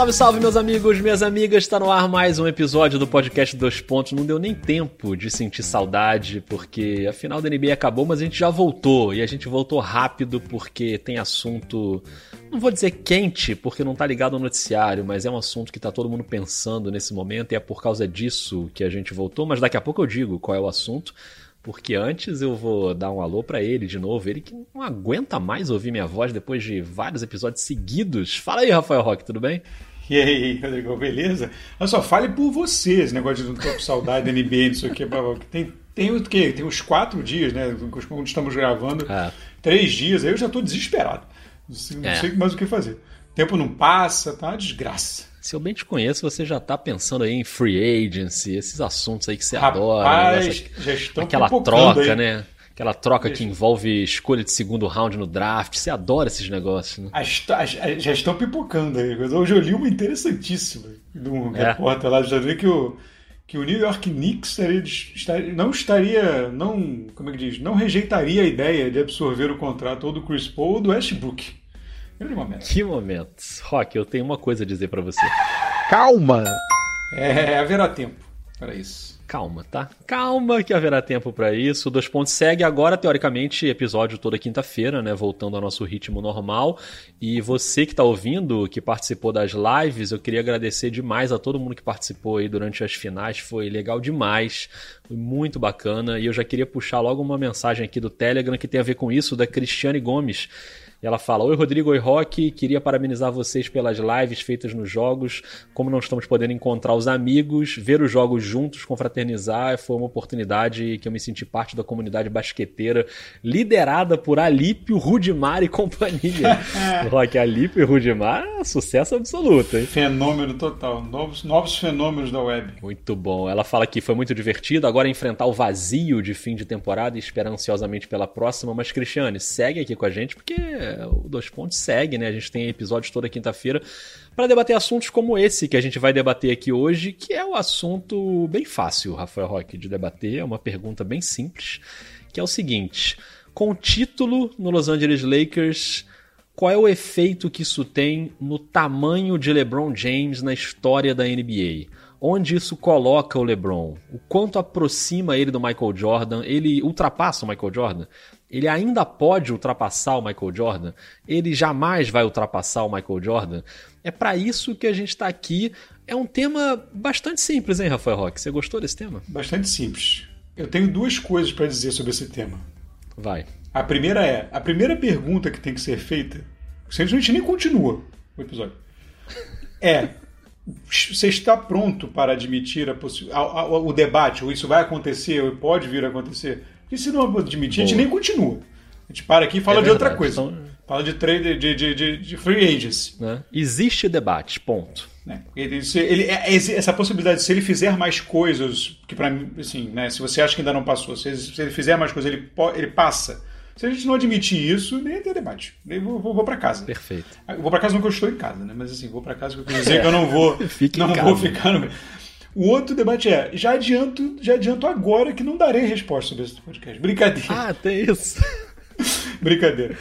Salve, salve, meus amigos, minhas amigas. Está no ar mais um episódio do podcast Dois Pontos. Não deu nem tempo de sentir saudade, porque a final da NBA acabou, mas a gente já voltou. E a gente voltou rápido porque tem assunto. Não vou dizer quente, porque não tá ligado ao noticiário, mas é um assunto que tá todo mundo pensando nesse momento e é por causa disso que a gente voltou. Mas daqui a pouco eu digo qual é o assunto. Porque antes eu vou dar um alô para ele de novo, ele que não aguenta mais ouvir minha voz depois de vários episódios seguidos. Fala aí, Rafael Roque, tudo bem? E aí, Rodrigo, beleza? Olha só, fale por você esse negócio de não tô com saudade da NBA, não sei o que. Tem, tem o quê? Tem uns quatro dias, né? Quando estamos gravando, é. três dias, aí eu já tô desesperado. Não sei, não é. sei mais o que fazer. O tempo não passa, tá uma desgraça. Se eu bem te conheço, você já tá pensando aí em free agency, esses assuntos aí que você Rapaz, adora. Né? já estão Aquela troca, aí. né? Aquela troca que envolve escolha de segundo round no draft. Você adora esses negócios, né? Já estão pipocando aí. Hoje eu li uma interessantíssima de um é. repórter lá, já vi que o, que o New York Knicks estaria, estaria, não estaria, não, como é que diz, não rejeitaria a ideia de absorver o contrato ou do Chris Paul ou do Westbrook. Grande momento. Que momento. Rock, eu tenho uma coisa a dizer para você. Calma! É, haverá tempo para isso. Calma, tá? Calma que haverá tempo para isso. Dois Pontos segue agora, teoricamente, episódio toda quinta-feira, né? Voltando ao nosso ritmo normal. E você que tá ouvindo, que participou das lives, eu queria agradecer demais a todo mundo que participou aí durante as finais. Foi legal demais. Foi muito bacana. E eu já queria puxar logo uma mensagem aqui do Telegram que tem a ver com isso, da Cristiane Gomes e ela fala: Oi, Rodrigo, oi, Rock. Queria parabenizar vocês pelas lives feitas nos jogos. Como não estamos podendo encontrar os amigos, ver os jogos juntos, confraternizar, foi uma oportunidade que eu me senti parte da comunidade basqueteira, liderada por Alípio, Rudimar e companhia. Rock, Alípio e Rudimar, sucesso absoluto, hein? Fenômeno total. Novos, novos fenômenos da web. Muito bom. Ela fala que foi muito divertido. Agora enfrentar o vazio de fim de temporada e esperar ansiosamente pela próxima. Mas, Cristiane, segue aqui com a gente, porque o Dois Pontos segue, né? A gente tem episódios toda quinta-feira para debater assuntos como esse que a gente vai debater aqui hoje, que é um assunto bem fácil, Rafael Roque, de debater. É uma pergunta bem simples, que é o seguinte: com o título no Los Angeles Lakers, qual é o efeito que isso tem no tamanho de LeBron James na história da NBA? Onde isso coloca o LeBron? O quanto aproxima ele do Michael Jordan? Ele ultrapassa o Michael Jordan? Ele ainda pode ultrapassar o Michael Jordan? Ele jamais vai ultrapassar o Michael Jordan? É para isso que a gente está aqui. É um tema bastante simples, hein, Rafael Roque? Você gostou desse tema? Bastante simples. Eu tenho duas coisas para dizer sobre esse tema. Vai. A primeira é: a primeira pergunta que tem que ser feita, se a gente nem continua o episódio, é: você está pronto para admitir a a, a, o debate, ou isso vai acontecer, ou pode vir a acontecer? E se não admitir, Boa. a gente nem continua. A gente para aqui e fala é de outra coisa. Então... Fala de trade, de, de, de, de free agents. Né? Existe debate, ponto. Né? Ele, ele, é, essa possibilidade, se ele fizer mais coisas, que para mim, assim, né, se você acha que ainda não passou, se, se ele fizer mais coisas, ele, ele passa. Se a gente não admitir isso, nem tem debate. Eu vou, vou, vou para casa. Perfeito. Eu vou para casa não que eu estou em casa, né? Mas assim, vou para casa que eu quero dizer que eu não vou, não vou ficar no o outro debate é, já adianto, já adianto agora que não darei resposta sobre esse podcast. Brincadeira. Ah, tem isso. Brincadeira.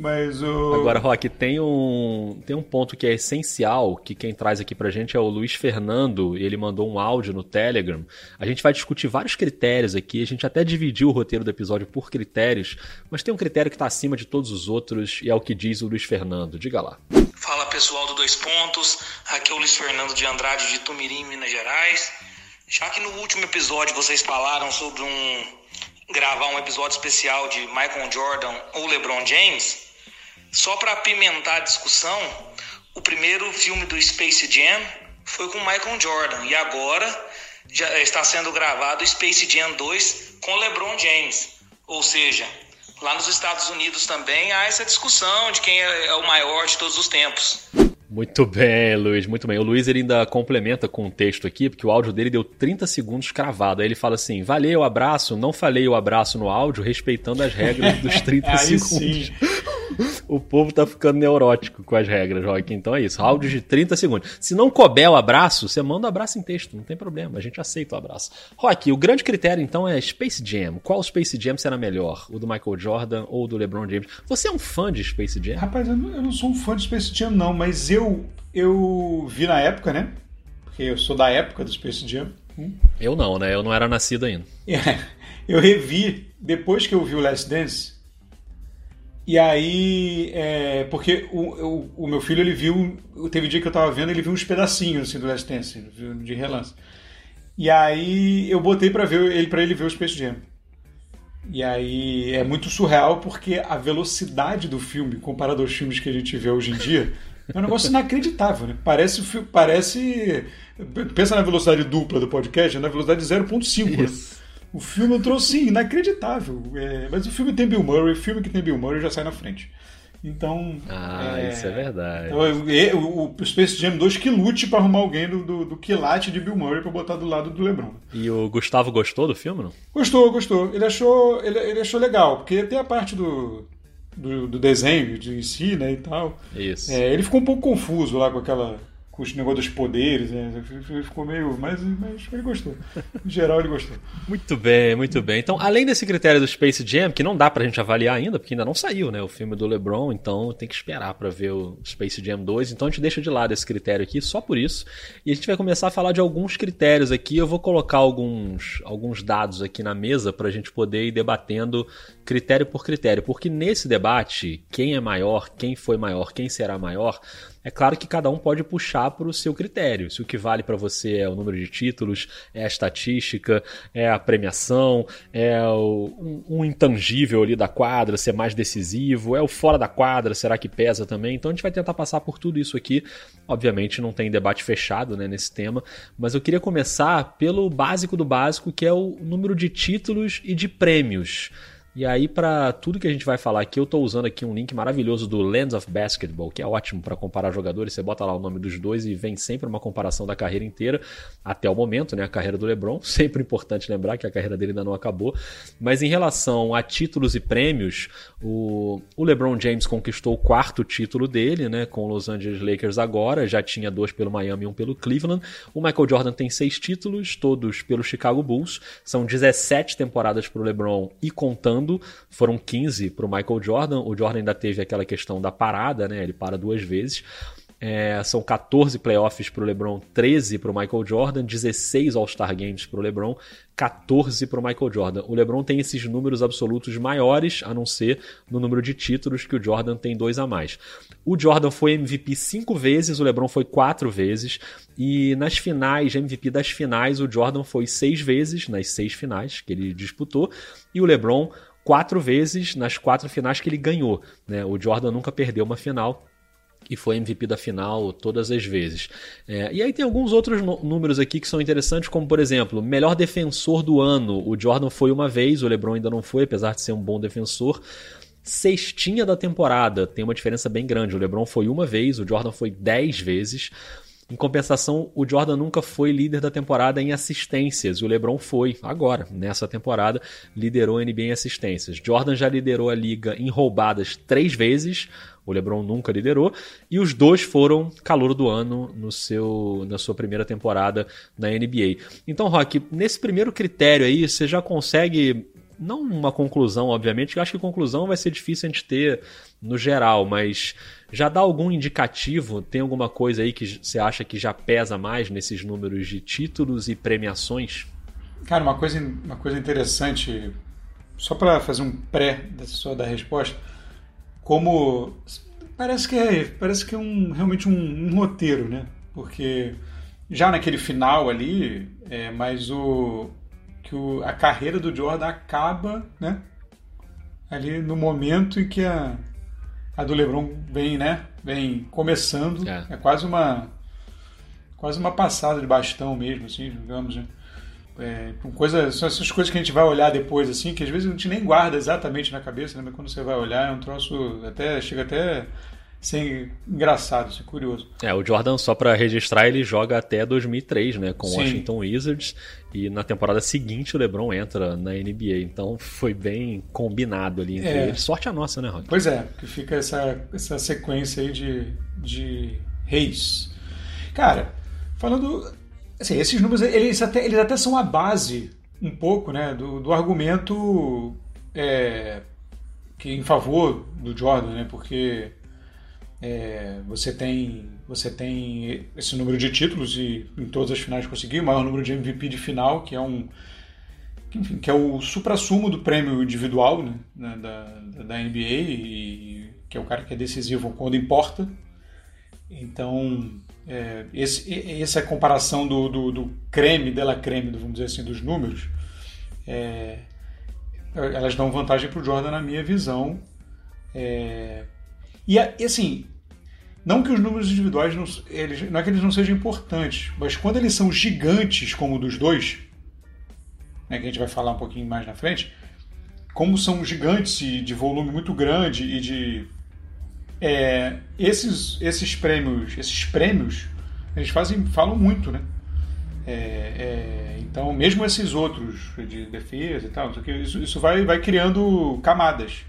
Mas o. Agora, Rock, tem um, tem um ponto que é essencial, que quem traz aqui pra gente é o Luiz Fernando, ele mandou um áudio no Telegram. A gente vai discutir vários critérios aqui, a gente até dividiu o roteiro do episódio por critérios, mas tem um critério que está acima de todos os outros e é o que diz o Luiz Fernando. Diga lá. Fala pessoal do Dois Pontos, aqui é o Luiz Fernando de Andrade de Tumirim, Minas Gerais. Já que no último episódio vocês falaram sobre um gravar um episódio especial de Michael Jordan ou LeBron James, só para apimentar a discussão, o primeiro filme do Space Jam foi com Michael Jordan e agora já está sendo gravado Space Jam 2 com LeBron James. Ou seja, Lá nos Estados Unidos também há essa discussão de quem é, é o maior de todos os tempos. Muito bem, Luiz, muito bem. O Luiz ele ainda complementa com o um texto aqui, porque o áudio dele deu 30 segundos cravado. Aí ele fala assim: valeu, abraço. Não falei o abraço no áudio, respeitando as regras dos 30 segundos. Sim. o povo tá ficando neurótico com as regras, Rock. Então é isso. Áudio de 30 segundos. Se não couber o abraço, você manda o abraço em texto, não tem problema. A gente aceita o abraço. Rock, o grande critério então é Space Jam. Qual Space Jam será melhor? O do Michael Jordan ou do LeBron James? Você é um fã de Space Jam? Rapaz, eu não, eu não sou um fã de Space Jam, não, mas eu, eu vi na época, né? Porque eu sou da época do Space Jam. Hum? Eu não, né? Eu não era nascido ainda. É, eu revi depois que eu vi o Last Dance e aí, é, porque o, o, o, meu filho, ele viu, teve um dia que eu tava vendo, ele viu uns pedacinhos assim, do Last Dance, de relance. E aí eu botei para ver ele para ele ver o Space Jam. E aí é muito surreal porque a velocidade do filme, comparado aos filmes que a gente vê hoje em dia, é um negócio inacreditável, né? Parece, parece pensa na velocidade dupla do podcast, é na velocidade 0.5. Né? O filme entrou sim, inacreditável. É, mas o filme tem Bill Murray, o filme que tem Bill Murray já sai na frente. Então. Ah, é, isso é verdade. Então, o, o, Space Jam 2 que lute para arrumar alguém do, do, do quilate de Bill Murray para botar do lado do LeBron. E o Gustavo gostou do filme, não? Gostou, gostou. Ele achou, ele, ele achou legal, porque tem a parte do, do, do desenho de si, né, e tal. Isso. É, ele ficou um pouco confuso lá com aquela com os negócios dos poderes, né? Ficou meio. Mas, mas ele gostou. Em geral, ele gostou. Muito bem, muito bem. Então, além desse critério do Space Jam, que não dá pra gente avaliar ainda, porque ainda não saiu, né? O filme do LeBron, então tem que esperar para ver o Space Jam 2. Então a gente deixa de lado esse critério aqui, só por isso. E a gente vai começar a falar de alguns critérios aqui. Eu vou colocar alguns, alguns dados aqui na mesa pra gente poder ir debatendo critério por critério. Porque nesse debate, quem é maior, quem foi maior, quem será maior é claro que cada um pode puxar para o seu critério. Se o que vale para você é o número de títulos, é a estatística, é a premiação, é o, um, um, intangível ali da quadra ser mais decisivo, é o fora da quadra, será que pesa também? Então a gente vai tentar passar por tudo isso aqui. Obviamente não tem debate fechado né, nesse tema, mas eu queria começar pelo básico do básico, que é o número de títulos e de prêmios. E aí, para tudo que a gente vai falar aqui, eu estou usando aqui um link maravilhoso do Lands of Basketball, que é ótimo para comparar jogadores. Você bota lá o nome dos dois e vem sempre uma comparação da carreira inteira, até o momento, né? A carreira do LeBron. Sempre importante lembrar que a carreira dele ainda não acabou. Mas em relação a títulos e prêmios, o, o LeBron James conquistou o quarto título dele, né? Com o Los Angeles Lakers agora. Já tinha dois pelo Miami e um pelo Cleveland. O Michael Jordan tem seis títulos, todos pelo Chicago Bulls. São 17 temporadas para o LeBron e contando foram 15 para o Michael Jordan. O Jordan ainda teve aquela questão da parada, né? Ele para duas vezes. É, são 14 playoffs para o LeBron, 13 para o Michael Jordan, 16 All-Star Games para o LeBron, 14 para o Michael Jordan. O LeBron tem esses números absolutos maiores, a não ser no número de títulos, que o Jordan tem dois a mais. O Jordan foi MVP cinco vezes, o LeBron foi quatro vezes, e nas finais, MVP das finais, o Jordan foi seis vezes, nas seis finais que ele disputou, e o LeBron quatro vezes nas quatro finais que ele ganhou. Né? O Jordan nunca perdeu uma final e foi MVP da final todas as vezes. É, e aí tem alguns outros números aqui que são interessantes, como por exemplo, melhor defensor do ano. O Jordan foi uma vez, o LeBron ainda não foi, apesar de ser um bom defensor. Sextinha da temporada, tem uma diferença bem grande. O LeBron foi uma vez, o Jordan foi dez vezes. Em compensação, o Jordan nunca foi líder da temporada em assistências. O LeBron foi, agora, nessa temporada, liderou a NBA em assistências. Jordan já liderou a liga em roubadas três vezes. O LeBron nunca liderou. E os dois foram calor do ano no seu, na sua primeira temporada na NBA. Então, Rock, nesse primeiro critério aí, você já consegue não uma conclusão, obviamente, eu acho que conclusão vai ser difícil a gente ter no geral, mas já dá algum indicativo? Tem alguma coisa aí que você acha que já pesa mais nesses números de títulos e premiações? Cara, uma coisa, uma coisa interessante, só para fazer um pré da da resposta, como parece que é, parece que é um, realmente um, um roteiro, né? Porque já naquele final ali, é, mas o que o, a carreira do Jordan acaba, né? Ali no momento em que a, a do LeBron vem, né? Vem começando. É, é quase uma quase uma passada de bastão mesmo, assim, digamos, né? É, coisa, são essas coisas que a gente vai olhar depois, assim, que às vezes a gente nem guarda exatamente na cabeça, né? Mas quando você vai olhar, é um troço até chega até Isso é engraçado, isso é curioso. É, o Jordan, só para registrar, ele joga até 2003, né, com o Washington Wizards, e na temporada seguinte o LeBron entra na NBA, então foi bem combinado ali entre é. eles. Sorte a nossa, né, Rock? Pois é, que fica essa, essa sequência aí de, de reis. Cara, falando... Assim, esses números, eles até, eles até são a base, um pouco, né, do, do argumento é, que em favor do Jordan, né, porque é, você tem você tem esse número de títulos e em todas as finais conseguiu o maior número de MVP de final, que é um enfim, que é o supra-sumo do prêmio individual né, da, da NBA e que é o cara que é decisivo quando importa. Então, é, esse, essa comparação do, do, do creme, dela creme, vamos dizer assim, dos números, é, elas dão vantagem para o Jordan na minha visão. É, e, assim, não que os números individuais não, eles, não é que eles não sejam importantes, mas quando eles são gigantes como o dos dois, né, que a gente vai falar um pouquinho mais na frente, como são gigantes e de volume muito grande e de é, esses esses prêmios esses prêmios eles fazem falam muito, né? É, é, então mesmo esses outros de defesa e tal, isso, isso vai vai criando camadas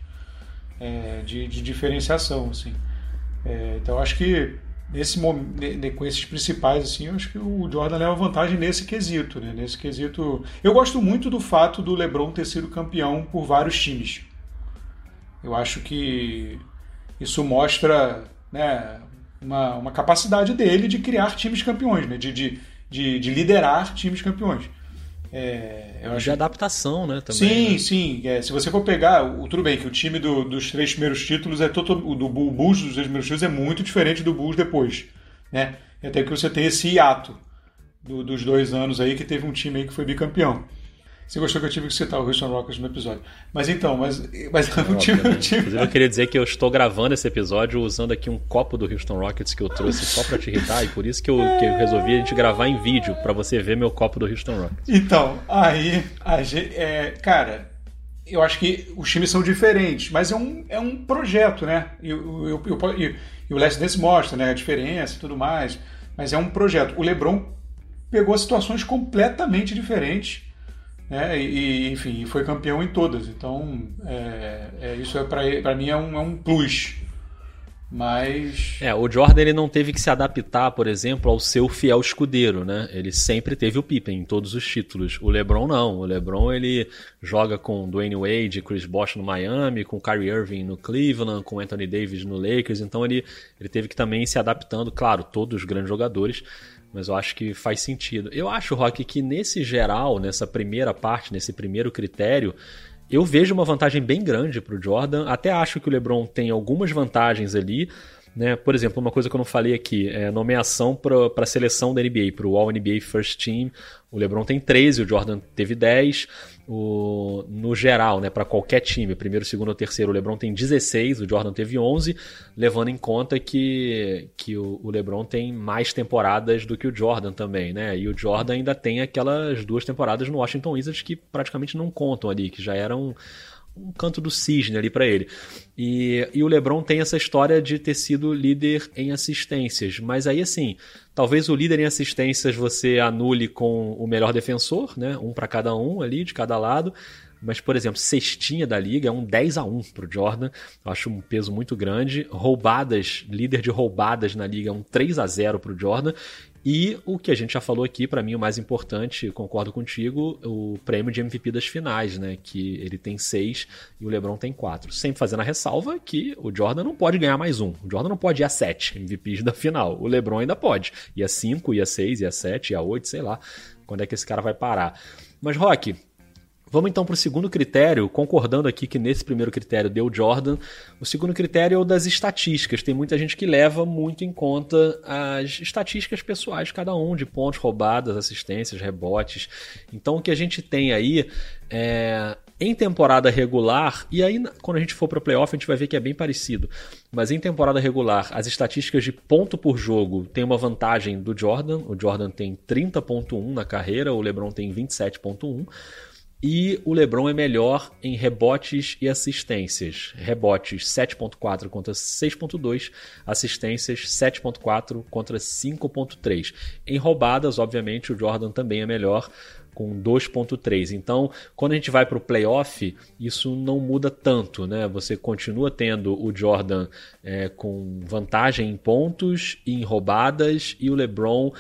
é, de, de diferenciação, assim. É, então acho que nesse com esses principais assim, eu acho que o Jordan leva vantagem nesse quesito, né? Nesse quesito, eu gosto muito do fato do LeBron ter sido campeão por vários times. Eu acho que isso mostra, né, uma, uma capacidade dele de criar times campeões, né? De, de, de, de liderar times campeões. É, eu acho... De adaptação, né? Também, sim, né? sim. É, se você for pegar, o, tudo bem que o time do, dos três primeiros títulos é todo, o do Bulls dos três primeiros títulos é muito diferente do Bulls depois, né? Até que você tem esse hiato do, dos dois anos aí que teve um time aí que foi bicampeão. Você gostou que eu tive que citar o Houston Rockets no episódio. Mas então, mas, mas é, o time, o time... Inclusive, eu queria dizer que eu estou gravando esse episódio usando aqui um copo do Houston Rockets que eu trouxe só para te irritar, e por isso que eu, que eu resolvi a gente gravar em vídeo, para você ver meu copo do Houston Rockets. Então, aí, a gente, é, cara, eu acho que os times são diferentes, mas é um, é um projeto, né? E, eu, eu, eu, e o Last Dance mostra né, a diferença e tudo mais, mas é um projeto. O LeBron pegou situações completamente diferentes né? E, enfim, foi campeão em todas. Então, é, é isso é para mim é um, é um plus. Mas. É, o Jordan ele não teve que se adaptar, por exemplo, ao seu fiel escudeiro, né? Ele sempre teve o Pippen em todos os títulos. O LeBron não. O LeBron ele joga com Dwayne Wade, Chris Bosh no Miami, com Kyrie Irving no Cleveland, com Anthony Davis no Lakers. Então ele, ele teve que também se adaptando, claro, todos os grandes jogadores mas eu acho que faz sentido. Eu acho, Rock, que nesse geral, nessa primeira parte, nesse primeiro critério, eu vejo uma vantagem bem grande para o Jordan. Até acho que o LeBron tem algumas vantagens ali. Né? Por exemplo, uma coisa que eu não falei aqui é nomeação para a seleção da NBA, para o All NBA First Team. O LeBron tem 13, o Jordan teve 10 o, no geral, né, para qualquer time, primeiro, segundo terceiro, o LeBron tem 16, o Jordan teve 11, levando em conta que, que o, o, LeBron tem mais temporadas do que o Jordan também, né? E o Jordan ainda tem aquelas duas temporadas no Washington Wizards que praticamente não contam ali, que já eram um canto do cisne ali para ele. E, e o LeBron tem essa história de ter sido líder em assistências, mas aí assim, talvez o líder em assistências você anule com o melhor defensor, né? Um para cada um ali, de cada lado. Mas, por exemplo, cestinha da liga é um 10 a 1 pro Jordan. Eu acho um peso muito grande. Roubadas, líder de roubadas na liga é um 3 a 0 pro Jordan. E o que a gente já falou aqui, para mim o mais importante, concordo contigo, o prêmio de MVP das finais, né? Que ele tem seis e o LeBron tem quatro. Sempre fazendo a ressalva que o Jordan não pode ganhar mais um. O Jordan não pode ir a sete MVPs da final. O LeBron ainda pode. E a cinco, e a seis, e a sete, e a oito, sei lá. Quando é que esse cara vai parar? Mas, Rock, Vamos então para o segundo critério, concordando aqui que nesse primeiro critério deu Jordan. O segundo critério é o das estatísticas. Tem muita gente que leva muito em conta as estatísticas pessoais de cada um, de pontos roubadas, assistências, rebotes. Então o que a gente tem aí é em temporada regular, e aí quando a gente for para o playoff a gente vai ver que é bem parecido, mas em temporada regular, as estatísticas de ponto por jogo têm uma vantagem do Jordan. O Jordan tem 30,1 na carreira, o LeBron tem 27,1. E o LeBron é melhor em rebotes e assistências. Rebotes 7.4 contra 6.2, assistências 7.4 contra 5.3. Em roubadas, obviamente, o Jordan também é melhor com 2.3. Então, quando a gente vai para o playoff, isso não muda tanto, né? Você continua tendo o Jordan é, com vantagem em pontos e em roubadas e o LeBron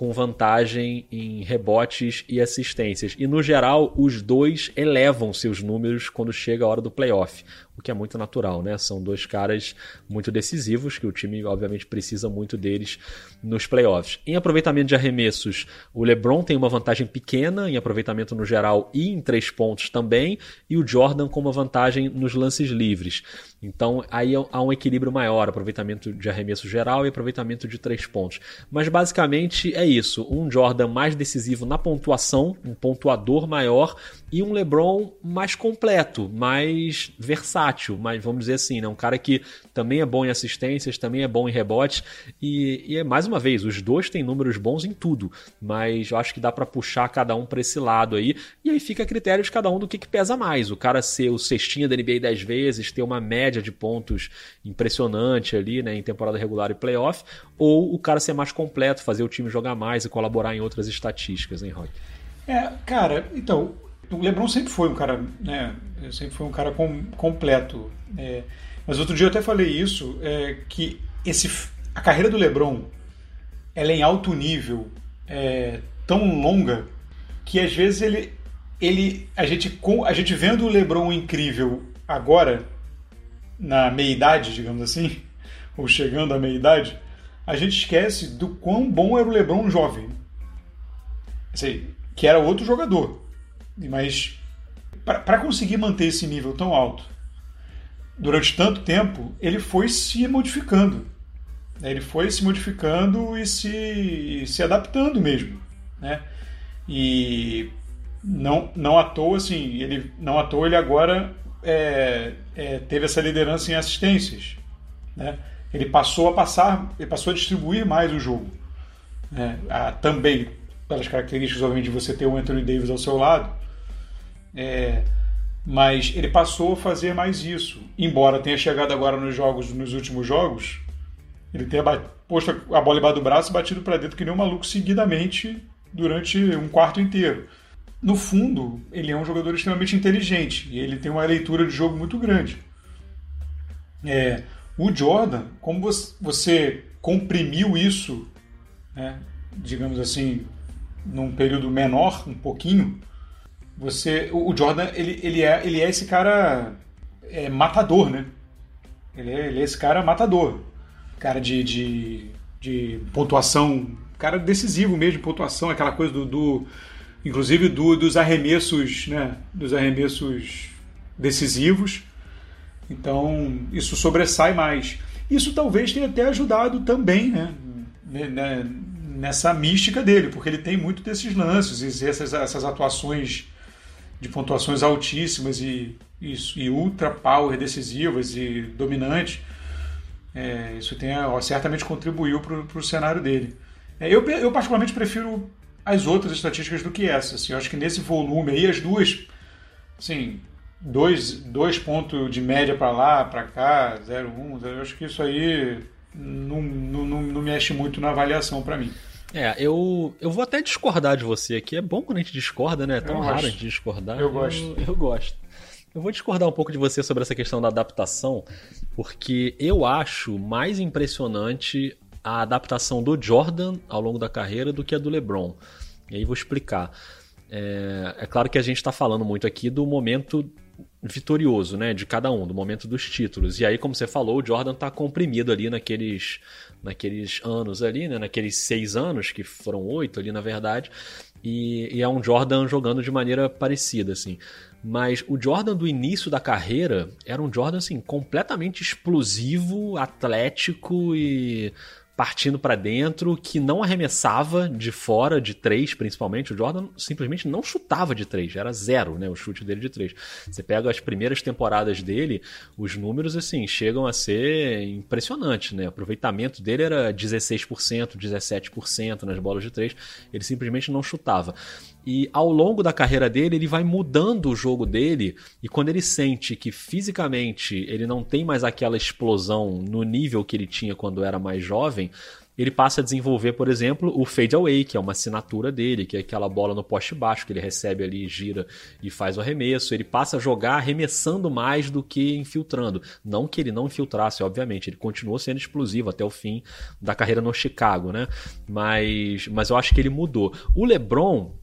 com vantagem em rebotes e assistências. E no geral, os dois elevam seus números quando chega a hora do playoff o que é muito natural, né? São dois caras muito decisivos que o time, obviamente, precisa muito deles nos playoffs. Em aproveitamento de arremessos, o LeBron tem uma vantagem pequena em aproveitamento no geral e em três pontos também, e o Jordan com uma vantagem nos lances livres. Então aí há um equilíbrio maior, aproveitamento de arremesso geral e aproveitamento de três pontos. Mas basicamente é isso: um Jordan mais decisivo na pontuação, um pontuador maior, e um LeBron mais completo, mais versátil, mas vamos dizer assim, né? um cara que também é bom em assistências, também é bom em rebotes e, e é mais uma vez, os dois têm números bons em tudo, mas eu acho que dá para puxar cada um para esse lado aí e aí fica a critério de cada um do que, que pesa mais, o cara ser o cestinha da NBA 10 vezes, ter uma média de pontos impressionante ali, né, em temporada regular e playoff, ou o cara ser mais completo, fazer o time jogar mais e colaborar em outras estatísticas, hein, Rock? É, cara, então o LeBron sempre foi um cara, né? Sempre foi um cara com, completo. É, mas outro dia eu até falei isso, é, que esse, a carreira do LeBron ela é em alto nível, é, tão longa que às vezes ele, ele a gente a gente vendo o LeBron incrível agora na meia idade, digamos assim, ou chegando à meia idade, a gente esquece do quão bom era o LeBron jovem, assim, que era outro jogador. Mas para conseguir manter esse nível tão alto durante tanto tempo, ele foi se modificando. Né? Ele foi se modificando e se, se adaptando mesmo. Né? E não, não à toa, assim, ele, não à toa ele agora é, é, teve essa liderança em assistências. Né? Ele passou a passar, ele passou a distribuir mais o jogo. Né? Ah, também pelas características, obviamente, de você ter o Anthony Davis ao seu lado, é, mas ele passou a fazer mais isso. Embora tenha chegado agora nos jogos, nos últimos jogos, ele tenha posto a bola embaixo do braço e batido para dentro que nem um maluco seguidamente durante um quarto inteiro. No fundo, ele é um jogador extremamente inteligente e ele tem uma leitura de jogo muito grande. É, o Jordan, como você comprimiu isso, né, digamos assim, num período menor, um pouquinho, você, o Jordan, ele, ele, é, ele é esse cara é, matador, né? Ele é, ele é esse cara matador. Cara de, de, de pontuação, cara decisivo mesmo pontuação, aquela coisa do, do inclusive do, dos arremessos, né? Dos arremessos decisivos. Então, isso sobressai mais. Isso talvez tenha até ajudado também, né? né nessa mística dele, porque ele tem muito desses lances, essas, essas atuações de pontuações altíssimas e, e, e ultra power decisivas e dominantes. É, isso tem, ó, certamente contribuiu para o cenário dele. É, eu, eu, particularmente prefiro as outras estatísticas do que essa. Assim, eu acho que nesse volume aí, as duas, assim, dois, dois pontos de média para lá, para cá, 0,1, eu acho que isso aí não, não, não, não mexe muito na avaliação para mim. É, eu, eu vou até discordar de você aqui. É bom quando a gente discorda, né? É tão eu raro gosto. a gente discordar. Eu gosto. Eu, eu, gosto. Eu vou discordar um pouco de você sobre essa questão da adaptação, porque eu acho mais impressionante a adaptação do Jordan ao longo da carreira do que a do LeBron. E aí vou explicar. É, é claro que a gente está falando muito aqui do momento vitorioso, né, de cada um, do momento dos títulos. E aí, como você falou, o Jordan está comprimido ali naqueles naqueles anos ali, né? Naqueles seis anos, que foram oito ali, na verdade. E, e, é um Jordan jogando de maneira parecida, assim. Mas o Jordan do início da carreira era um Jordan, assim, completamente explosivo, atlético e partindo para dentro, que não arremessava de fora, de três principalmente. O Jordan simplesmente não chutava de três, era zero né, o chute dele de três. Você pega as primeiras temporadas dele, os números assim chegam a ser impressionantes. Né? O aproveitamento dele era 16%, 17% nas bolas de três, ele simplesmente não chutava. E ao longo da carreira dele, ele vai mudando o jogo dele. E quando ele sente que fisicamente ele não tem mais aquela explosão no nível que ele tinha quando era mais jovem, ele passa a desenvolver, por exemplo, o fade away, que é uma assinatura dele, que é aquela bola no poste baixo que ele recebe ali, gira e faz o arremesso. Ele passa a jogar arremessando mais do que infiltrando. Não que ele não infiltrasse, obviamente, ele continuou sendo explosivo até o fim da carreira no Chicago, né? Mas, mas eu acho que ele mudou. O LeBron,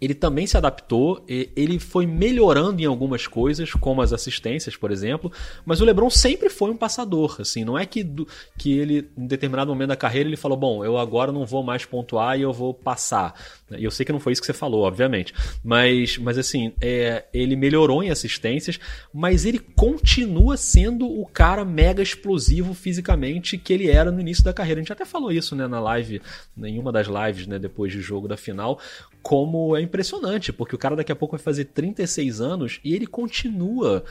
ele também se adaptou, ele foi melhorando em algumas coisas, como as assistências, por exemplo, mas o LeBron sempre foi um passador, assim, não é que, que ele, em determinado momento da carreira, ele falou, bom, eu agora não vou mais pontuar e eu vou passar. E eu sei que não foi isso que você falou, obviamente, mas, mas assim, é, ele melhorou em assistências, mas ele continua sendo o cara mega explosivo fisicamente que ele era no início da carreira. A gente até falou isso, né, na live, em uma das lives, né, depois do jogo da final, como é impressionante, porque o cara daqui a pouco vai fazer 36 anos e ele continua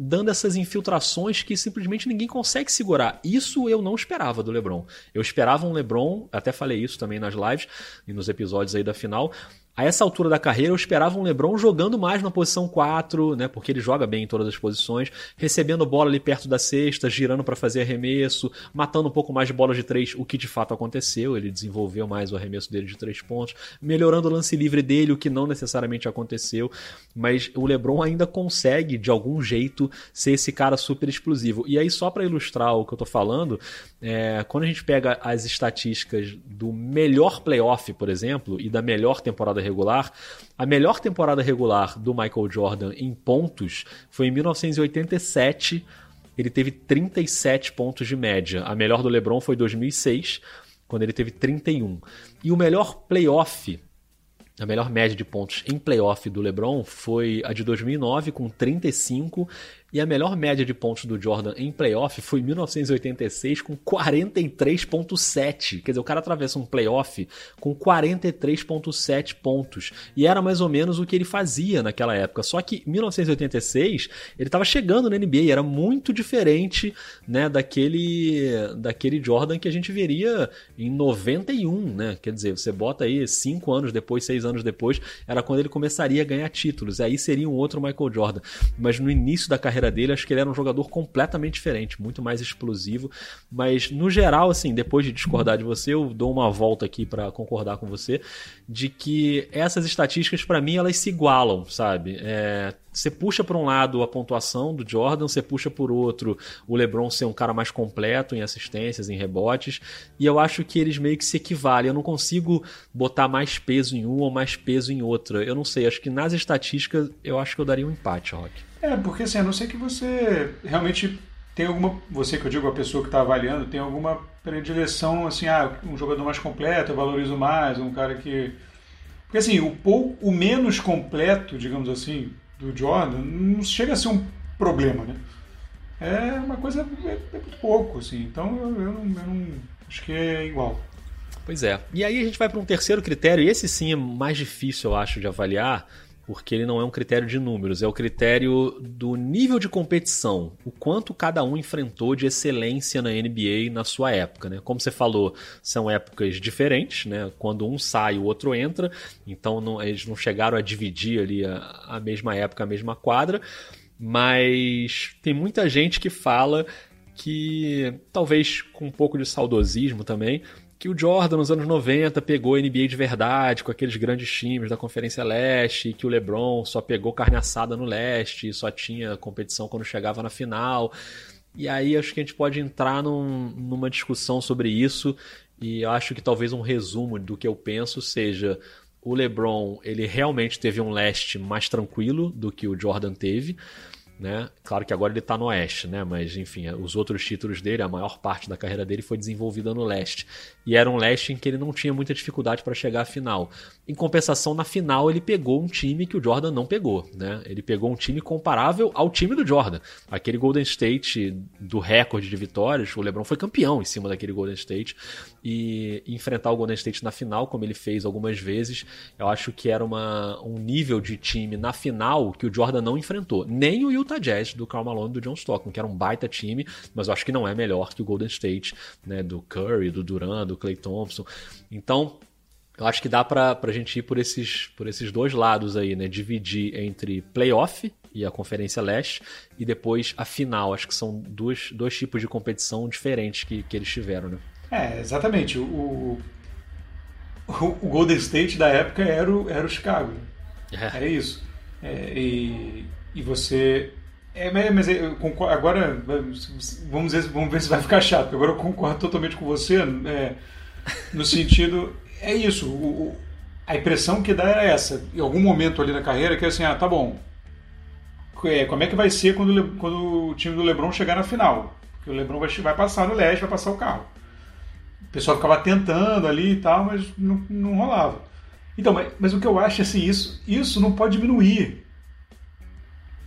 dando essas infiltrações que simplesmente ninguém consegue segurar. Isso eu não esperava do LeBron. Eu esperava um LeBron, até falei isso também nas lives e nos episódios aí da final, a essa altura da carreira, eu esperava um LeBron jogando mais na posição 4, né? Porque ele joga bem em todas as posições, recebendo bola ali perto da cesta, girando para fazer arremesso, matando um pouco mais de bolas de três, o que de fato aconteceu. Ele desenvolveu mais o arremesso dele de três pontos, melhorando o lance livre dele, o que não necessariamente aconteceu. Mas o LeBron ainda consegue, de algum jeito, ser esse cara super explosivo. E aí, só para ilustrar o que eu tô falando, é, quando a gente pega as estatísticas do melhor playoff, por exemplo, e da melhor temporada regular, a melhor temporada regular do Michael Jordan em pontos foi em 1987. Ele teve 37 pontos de média. A melhor do LeBron foi 2006, quando ele teve 31. E o melhor playoff a melhor média de pontos em playoff do LeBron foi a de 2009 com 35 e a melhor média de pontos do Jordan em playoff foi em 1986 com 43.7. Quer dizer, o cara atravessa um playoff com 43.7 pontos. E era mais ou menos o que ele fazia naquela época. Só que em 1986 ele estava chegando na NBA, era muito diferente, né, daquele daquele Jordan que a gente veria em 91, né? Quer dizer, você bota aí cinco anos depois, seis anos depois, era quando ele começaria a ganhar títulos. Aí seria um outro Michael Jordan. Mas no início da carreira carreira dele, acho que ele era um jogador completamente diferente, muito mais explosivo. Mas, no geral, assim, depois de discordar de você, eu dou uma volta aqui para concordar com você, de que essas estatísticas, para mim, elas se igualam, sabe? É, você puxa por um lado a pontuação do Jordan, você puxa por outro o LeBron ser um cara mais completo em assistências, em rebotes, e eu acho que eles meio que se equivalem. Eu não consigo botar mais peso em um ou mais peso em outra. Eu não sei, acho que nas estatísticas eu acho que eu daria um empate, Rock. É, porque assim, a não ser que você realmente tem alguma. Você que eu digo, a pessoa que está avaliando, tem alguma predileção, assim, ah, um jogador mais completo, eu valorizo mais, um cara que. Porque assim, o, pouco, o menos completo, digamos assim, do Jordan, não chega a ser um problema, né? É uma coisa. É, é muito pouco, assim. Então eu, eu, não, eu não. Acho que é igual. Pois é. E aí a gente vai para um terceiro critério, e esse sim é mais difícil, eu acho, de avaliar, porque ele não é um critério de números, é o critério do nível de competição, o quanto cada um enfrentou de excelência na NBA na sua época, né? Como você falou, são épocas diferentes, né? Quando um sai, o outro entra, então não, eles não chegaram a dividir ali a, a mesma época, a mesma quadra, mas tem muita gente que fala que talvez com um pouco de saudosismo também, que o Jordan nos anos 90 pegou a NBA de verdade, com aqueles grandes times da Conferência Leste, que o LeBron só pegou carne assada no leste, só tinha competição quando chegava na final. E aí acho que a gente pode entrar num, numa discussão sobre isso, e eu acho que talvez um resumo do que eu penso seja o LeBron, ele realmente teve um leste mais tranquilo do que o Jordan teve né? Claro que agora ele está no Oeste, né? Mas enfim, os outros títulos dele, a maior parte da carreira dele foi desenvolvida no Leste. E era um Leste em que ele não tinha muita dificuldade para chegar à final. Em compensação, na final ele pegou um time que o Jordan não pegou, né? Ele pegou um time comparável ao time do Jordan. Aquele Golden State do recorde de vitórias, o LeBron foi campeão em cima daquele Golden State e enfrentar o Golden State na final, como ele fez algumas vezes, eu acho que era uma, um nível de time na final que o Jordan não enfrentou. Nem o Utah Jazz do Karl Malone do John Stockton, que era um baita time, mas eu acho que não é melhor que o Golden State, né, do Curry, do Durant, do Clay Thompson. Então, Eu acho que dá pra, pra gente ir por esses, por esses dois lados aí, né? Dividir entre playoff e a Conferência Leste e depois a final. Acho que são dois, dois tipos de competição diferentes que, que eles tiveram, né? É, exatamente. O, o, o Golden State da época era o, era o Chicago. É. Era isso. É, e, e você. É, mas concordo, agora vamos ver, vamos ver se vai ficar chato, agora eu concordo totalmente com você, é, no sentido é isso. O, a impressão que dá era essa. Em algum momento ali na carreira, que é assim, ah, tá bom. É, como é que vai ser quando, quando o time do Lebron chegar na final? Porque o Lebron vai, vai passar no leste, vai passar o carro. O pessoal ficava tentando ali e tal, mas não, não rolava. Então, mas, mas, o que eu acho é assim, isso, isso não pode diminuir.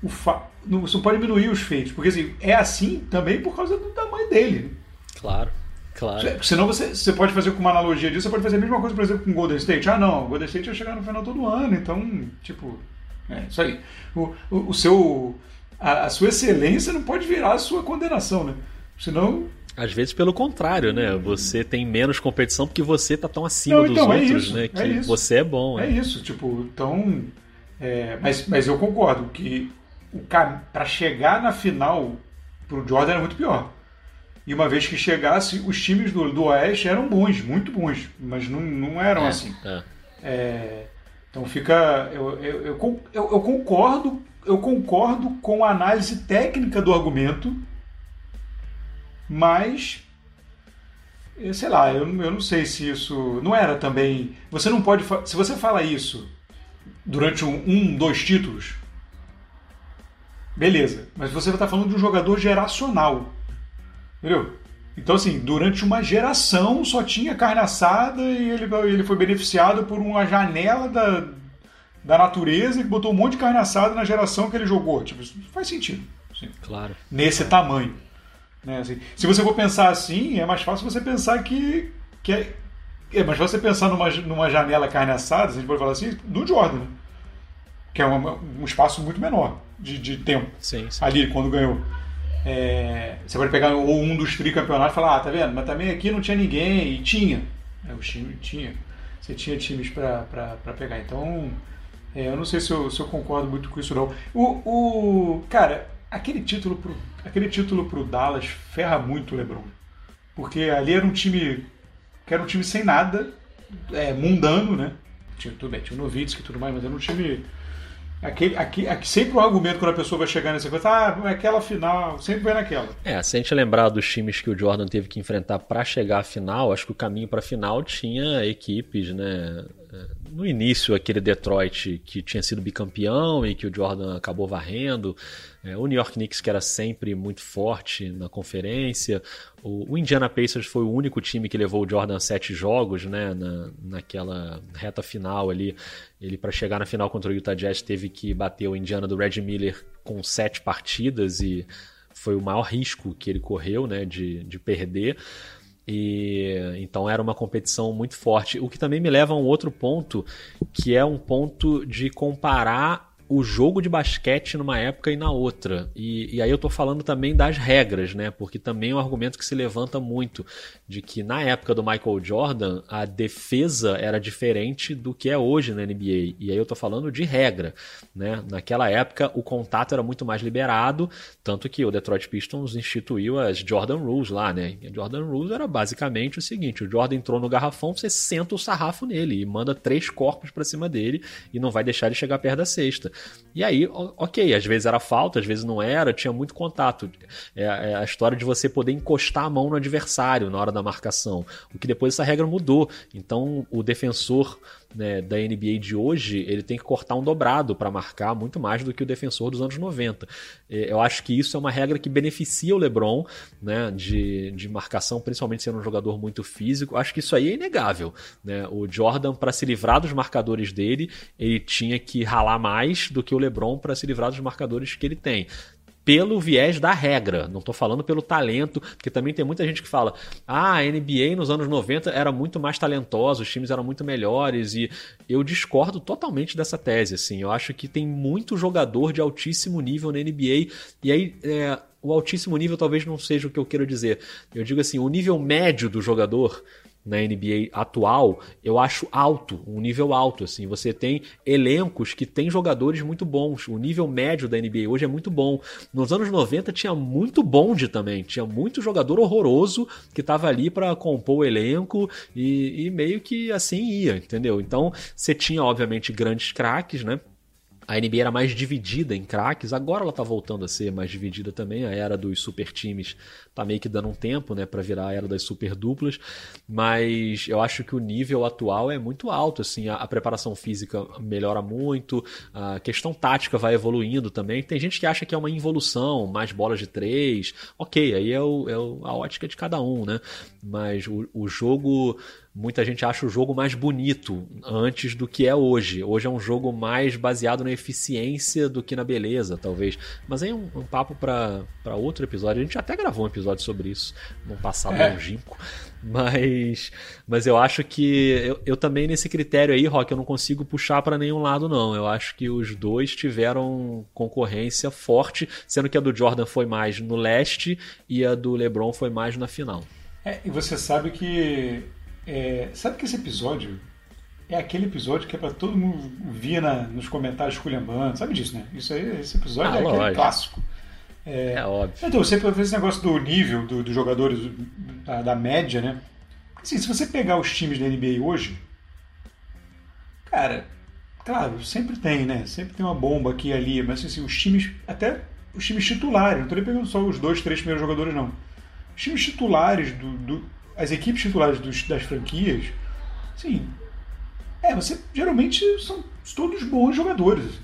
O fa... não, isso não pode diminuir os feitos. Porque assim, é assim também por causa do tamanho dele. Claro. Claro. Senão você, você pode fazer com uma analogia disso, você pode fazer a mesma coisa, por exemplo, com o Golden State. Ah, não, o Golden State vai chegar no final todo ano, então, tipo, é isso aí. O, o, o seu, a, a, sua excelência não pode virar a sua condenação, né? Senão. Às vezes pelo contrário, né? Você tem menos competição porque você tá tão acima não, então, dos é outros, isso, né? Que é você é bom. É, é isso, tipo, então. É, mas, mas eu concordo que o para chegar na final pro Jordan era muito pior. E uma vez que chegasse, os times do, do Oeste eram bons, muito bons, mas não, não eram é, assim. É. Então fica. Eu, eu, eu, eu, concordo, eu concordo com a análise técnica do argumento, mas sei lá, eu, eu não sei se isso não era também. Você não pode. Se você fala isso durante um, um dois títulos, beleza. Mas você está falando de um jogador geracional. Entendeu? Então, assim, durante uma geração só tinha carne assada e ele, ele foi beneficiado por uma janela da, da natureza que botou um monte de carne assada na geração que ele jogou. Tipo, isso faz sentido. Assim, claro. Nesse tamanho. Né? Assim, se você for pensar assim, é mais fácil você pensar que, que é, é mais fácil você pensar numa, numa janela carne assada, se a gente pode falar assim, do Jordan. Né? Que é uma, um espaço muito menor de, de tempo. Sim, sim. Ali, quando ganhou. É, você pode pegar ou um dos tricampeonatos e falar, ah, tá vendo? Mas também aqui não tinha ninguém, e tinha. É, o time tinha. Você tinha times para pegar. Então, é, eu não sei se eu, se eu, concordo muito com isso, não. O, o, cara, aquele título, pro, aquele título pro Dallas ferra muito o LeBron. Porque ali era um time que era um time sem nada, é, mundano, né? Tinha, tudo bem, tinha o Novitsky e tudo mais, mas era um time Aquele, aqui, sempre o argumento quando a pessoa vai chegar nessa coisa, ah, aquela final, sempre vai naquela. É, se a gente lembrar dos times que o Jordan teve que enfrentar para chegar à final, acho que o caminho para a final tinha equipes, né? No início, aquele Detroit que tinha sido bicampeão e que o Jordan acabou varrendo, é, o New York Knicks que era sempre muito forte na conferência, o, o, Indiana Pacers foi o único time que levou o Jordan a sete jogos, né? Na, naquela reta final ali, ele para chegar na final contra o Utah Jazz teve que bater o Indiana do Red Miller com sete partidas e foi o maior risco que ele correu, né? De, de perder. E então era uma competição muito forte. O que também me leva a um outro ponto, que é um ponto de comparar o jogo de basquete numa época e na outra. E, e, aí eu tô falando também das regras, né? Porque também é um argumento que se levanta muito de que na época do Michael Jordan a defesa era diferente do que é hoje na NBA. E aí eu tô falando de regra, né? Naquela época o contato era muito mais liberado, tanto que o Detroit Pistons instituiu as Jordan Rules lá, né? E a Jordan Rules era basicamente o seguinte: o Jordan entrou no garrafão, você senta o sarrafo nele e manda três corpos para cima dele e não vai deixar ele chegar perto da cesta. E aí, ok, às vezes era falta, às vezes não era, tinha muito contato. É, é, a história de você poder encostar a mão no adversário na hora da marcação. O que depois essa regra mudou. Então o defensor né, da NBA de hoje, ele tem que cortar um dobrado para marcar muito mais do que o defensor dos anos 90. É, eu acho que isso é uma regra que beneficia o LeBron né, de, de marcação, principalmente sendo um jogador muito físico. Acho que isso aí é inegável. Né? O Jordan, para se livrar dos marcadores dele, ele tinha que ralar mais do que o LeBron para se livrar dos marcadores que ele tem pelo viés da regra, não estou falando pelo talento, porque também tem muita gente que fala: ah, a NBA nos anos 90 era muito mais talentosa, os times eram muito melhores, e eu discordo totalmente dessa tese. Assim, eu acho que tem muito jogador de altíssimo nível na NBA, e aí. É, o altíssimo nível talvez não seja o que eu quero dizer. Eu digo assim, o nível médio do jogador na NBA atual, eu acho alto, um nível alto. Assim, você tem elencos que têm jogadores muito bons. O nível médio da NBA hoje é muito bom. Nos anos 90 tinha muito bonde também, tinha muito jogador horroroso que estava ali para compor o elenco e, e meio que assim ia, entendeu? Então você tinha, obviamente, grandes craques, né? A NBA era mais dividida em craques, agora ela tá voltando a ser mais dividida também, a era dos super times tá meio que dando um tempo, né, para virar a era das super duplas, mas eu acho que o nível atual é muito alto, assim, a, a, preparação física melhora muito, a questão tática vai evoluindo também, tem gente que acha que é uma involução, mais bolas de três, ok, aí é, o, é a ótica de cada um, né, mas o, o jogo muita gente acha o jogo mais bonito antes do que é hoje. Hoje é um jogo mais baseado na eficiência do que na beleza, talvez. Mas aí é um, um papo para outro episódio. A gente até gravou um episódio sobre isso no passado é. longínquo. Mas, mas eu acho que eu, eu também nesse critério aí, Rock, eu não consigo puxar para nenhum lado não. Eu acho que os dois tiveram concorrência forte, sendo que a do Jordan foi mais no leste e a do LeBron foi mais na final. É, e você sabe que é, sabe que esse episódio é aquele episódio que é para todo mundo vir na, nos comentários esculhambando, sabe disso, né? Isso aí, esse episódio ah, é lógico. aquele clássico. É, é, óbvio. Então, você fez esse negócio do nível dos do jogadores, da, da, média, né? Assim, se você pegar os times da NBA hoje, cara, claro, sempre tem, né? Sempre tem uma bomba aqui e ali, mas assim, os times, até os times titulares, não estou nem pegando só os dois, três primeiros jogadores, não. Os times titulares do, do as equipes titulares dos, das franquias, sim, é, você geralmente são todos bons jogadores.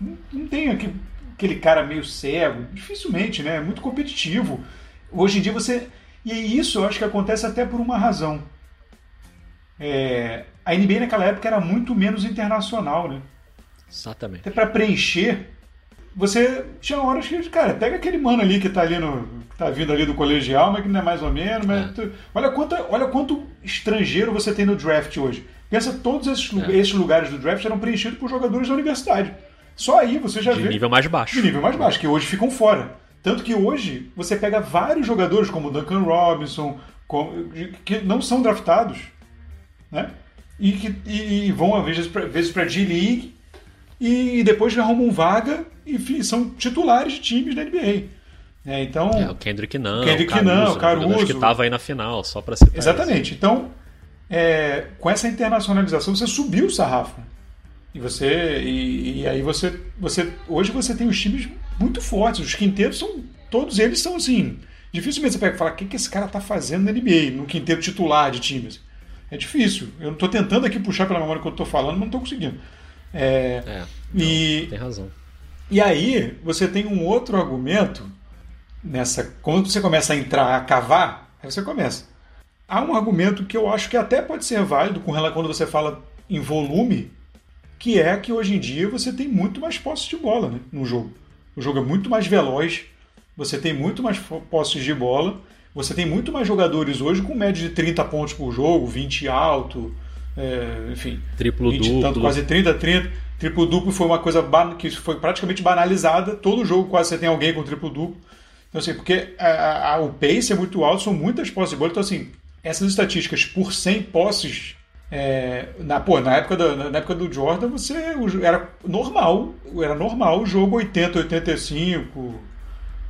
Não, não tem aquele, aquele cara meio cego, dificilmente, né? É muito competitivo. Hoje em dia você. E isso eu acho que acontece até por uma razão. É, a NBA naquela época era muito menos internacional, né? Exatamente. Até para preencher você tinha horas que, cara, pega aquele mano ali que tá ali no. Tá vindo ali do colegial, mas que não é mais ou menos, mas. É. Tu, olha, quanto, olha quanto estrangeiro você tem no draft hoje. Pensa, todos esses, é. esses lugares do draft eram preenchidos por jogadores da universidade. Só aí você já de vê. De nível mais baixo. De nível mais baixo, que hoje ficam fora. Tanto que hoje você pega vários jogadores, como Duncan Robinson, que não são draftados, né? E que e, e vão, às vezes, para G-League e depois arrumam vaga enfim, são titulares de times da NBA. É, então, é, o Kendrick não, Kendrick o Caruso, não, o Caruso. que estava aí na final, só para citar. Exatamente. Isso. Então, é, com essa internacionalização, você subiu o sarrafo. E você e, e, aí você você hoje você tem os times muito fortes. Os quinteiros são todos eles são assim. Dificilmente você pega e fala o que, que esse cara está fazendo na NBA, no quinteiro titular de times. É difícil. Eu não estou tentando aqui puxar pela memória que eu estou falando, mas não estou conseguindo. É, é não, e, tem razão. E aí você tem um outro argumento nessa. Quando você começa a entrar, a cavar, aí você começa. Há um argumento que eu acho que até pode ser válido com relação quando você fala em volume, que é que hoje em dia você tem muito mais posse de bola né, no jogo. O jogo é muito mais veloz, você tem muito mais posses de bola, você tem muito mais jogadores hoje com média de 30 pontos por jogo, 20 alto, é, enfim. Triplo 20, duplo. Tanto, quase 30, 30. Triplo duplo foi uma coisa que foi praticamente banalizada. Todo jogo quase você tem alguém com triplo duplo. Então, assim, porque a, a, o pace é muito alto, são muitas posses de bola. Então, assim, essas estatísticas por 100 posses. É, na, pô, na, época do, na época do Jordan, você era normal, era normal o jogo 80, 85,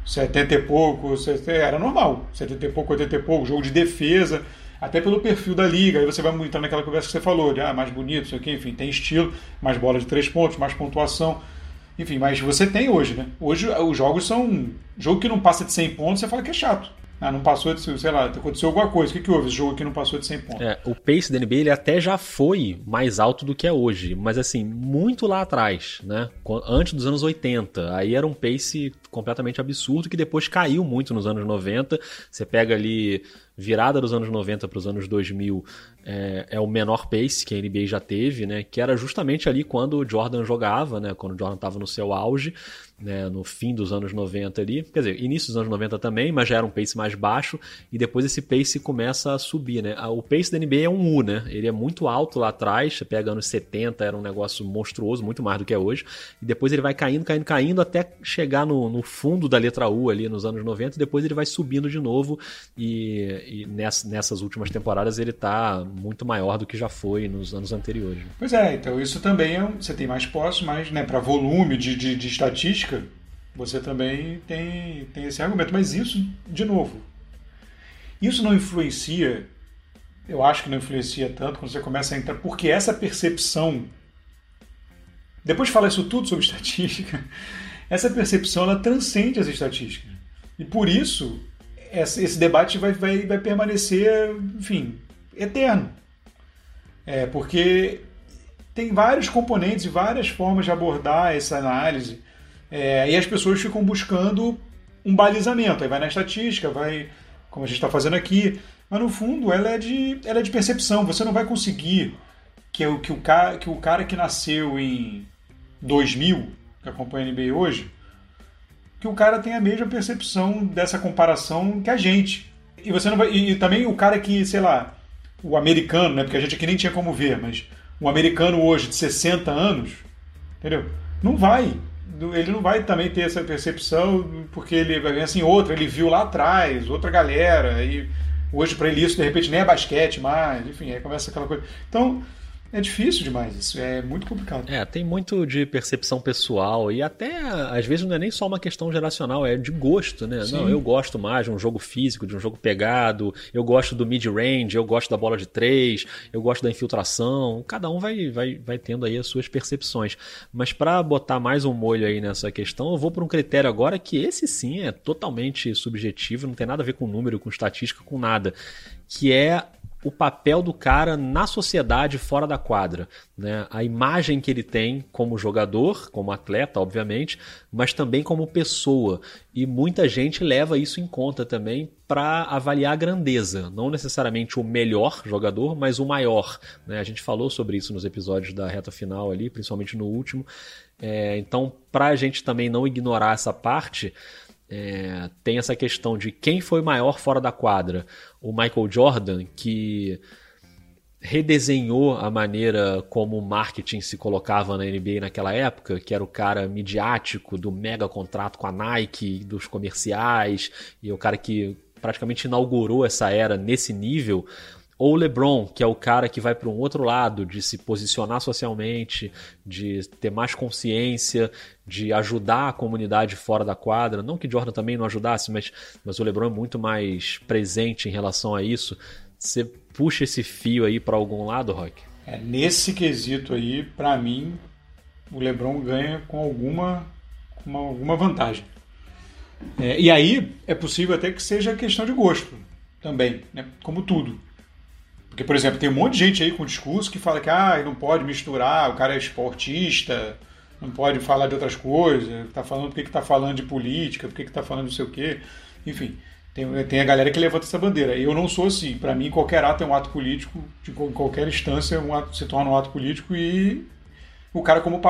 70 e pouco, era normal. 70 e pouco, 80 e pouco, jogo de defesa até pelo perfil da liga. Aí você vai entrar naquela conversa que você falou, de ah, mais bonito, isso aqui, enfim, tem estilo, mais bola de três pontos, mais pontuação. Enfim, mas você tem hoje, né? Hoje os jogos são. Jogo que não passa de 100 pontos, você fala que é chato. Ah, não passou de, sei lá, aconteceu alguma coisa. O que, que houve? Esse jogo aqui não passou de 100 pontos. É, o pace da NBA ele até já foi mais alto do que é hoje, mas assim, muito lá atrás, né? Antes dos anos 80. Aí era um pace completamente absurdo que depois caiu muito nos anos 90. Você pega ali virada dos anos 90 para os anos 2000 é, é, o menor pace que a NBA já teve, né? Que era justamente ali quando o Jordan jogava, né? Quando o Jordan estava no seu auge. Né, no fim dos anos 90 ali, quer dizer, início dos anos 90 também, mas já era um pace mais baixo, e depois esse pace começa a subir, né? O pace da NBA é um U, né? Ele é muito alto lá atrás, você pega anos 70, era um negócio monstruoso, muito mais do que é hoje, e depois ele vai caindo, caindo, caindo, até chegar no, no fundo da letra U ali nos anos 90, e depois ele vai subindo de novo, e, e ness, nessas últimas temporadas ele tá muito maior do que já foi nos anos anteriores. Pois é, então isso também é um, você tem mais posse, mais né, para volume de, de, de estatística, você também tem, tem esse argumento. Mas isso, de novo, isso não influencia, eu acho que não influencia tanto quando você começa a entrar, porque essa percepção, depois de falar isso tudo sobre estatística, essa percepção ela transcende as estatísticas. E por isso, esse debate vai, vai, vai permanecer, enfim, eterno. É, porque tem vários componentes e várias formas de abordar essa análise. É, e as pessoas ficam buscando um balizamento. Aí vai na estatística, vai, como a gente está fazendo aqui. Mas no fundo, ela é, de, ela é de percepção. Você não vai conseguir que, o, que, o, cara, que o cara que nasceu em 2000, que acompanha a NBA hoje, que o cara tenha a mesma percepção dessa comparação que a gente. E você não vai, e, e também o cara que, sei lá, o americano, né? Porque a gente aqui nem tinha como ver, mas um americano hoje de 60 anos, entendeu? Não vai ele não vai também ter essa percepção, porque ele vai ver assim, outra, ele viu lá atrás, outra galera, e hoje para ele isso de repente nem é basquete mais, enfim, aí começa aquela coisa. Então, é difícil demais isso, é muito complicado. É, tem muito de percepção pessoal e até às vezes não é nem só uma questão geracional, é de gosto, né? Sim. Não, eu gosto mais de um jogo físico, de um jogo pegado, eu gosto do mid-range, eu gosto da bola de três, eu gosto da infiltração. Cada um vai, vai, vai tendo aí as suas percepções. Mas para botar mais um molho aí nessa questão, eu vou para um critério agora que esse sim é totalmente subjetivo, não tem nada a ver com número, com estatística, com nada, que é o papel do cara na sociedade fora da quadra. Né? A imagem que ele tem como jogador, como atleta, obviamente, mas também como pessoa. E muita gente leva isso em conta também para avaliar a grandeza. Não necessariamente o melhor jogador, mas o maior. Né? A gente falou sobre isso nos episódios da reta final ali, principalmente no último. É, então, para a gente também não ignorar essa parte. É, tem essa questão de quem foi maior fora da quadra. O Michael Jordan, que redesenhou a maneira como o marketing se colocava na NBA naquela época, que era o cara midiático do mega contrato com a Nike, dos comerciais, e o cara que praticamente inaugurou essa era nesse nível. Ou o LeBron, que é o cara que vai para um outro lado, de se posicionar socialmente, de ter mais consciência, de ajudar a comunidade fora da quadra. Não que Jordan também não ajudasse, mas, mas o LeBron é muito mais presente em relação a isso. Você puxa esse fio aí para algum lado, Rock? É, nesse quesito aí, para mim, o LeBron ganha com alguma, com alguma vantagem. É, e aí é possível até que seja questão de gosto também, né? como tudo. Porque, por exemplo, tem um monte de gente aí com discurso que fala que ah, não pode misturar, o cara é esportista, não pode falar de outras coisas, está falando porque está falando de política, porque está falando não sei o quê. Enfim, tem, tem a galera que levanta essa bandeira. Eu não sou assim. Para mim, qualquer ato é um ato político, de, em qualquer instância um ato, se torna um ato político e o cara como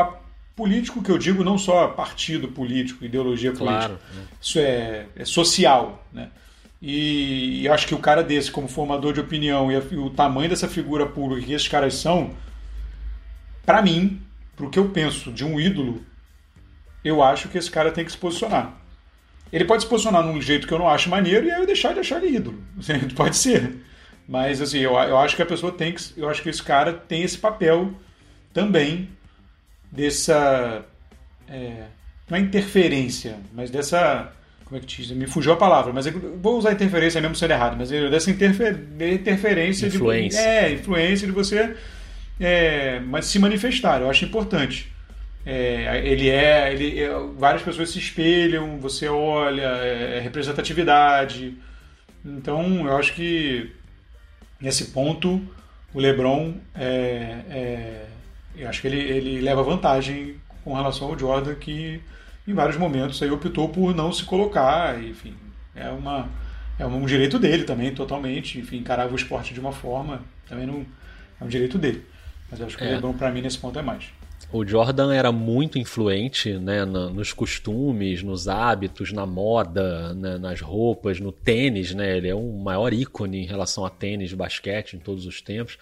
político, que eu digo não só partido político, ideologia política. Claro. Né? Isso é, é social, né? E, e acho que o cara desse, como formador de opinião, e, a, e o tamanho dessa figura pública que esses caras são, para mim, pro que eu penso de um ídolo, eu acho que esse cara tem que se posicionar. Ele pode se posicionar num jeito que eu não acho maneiro e aí eu deixar de achar ele ídolo. Pode ser. Mas assim, eu, eu acho que a pessoa tem que. Eu acho que esse cara tem esse papel também dessa. É, não é interferência, mas dessa como é que diz? Me fugiu a palavra, mas eu vou usar interferência mesmo sendo errado, mas dessa interfer, interferência influência. de é influência de você é, mas se manifestar. Eu acho importante. É, ele é, ele é, várias pessoas se espelham, você olha, é, é, representatividade. Então, eu acho que nesse ponto o LeBron é, é, eu acho que ele, ele leva vantagem com relação ao Jordan que em vários momentos aí optou por não se colocar, enfim, é uma é um direito dele também, totalmente, enfim, encarava o esporte de uma forma, também não é um direito dele. Mas eu acho que é. o LeBron para mim nesse ponto é mais. o Jordan era muito influente né, nos costumes, nos hábitos, na moda, né, nas roupas, no tênis. Né? Ele é o maior ícone em relação a tênis, basquete em todos os tempos.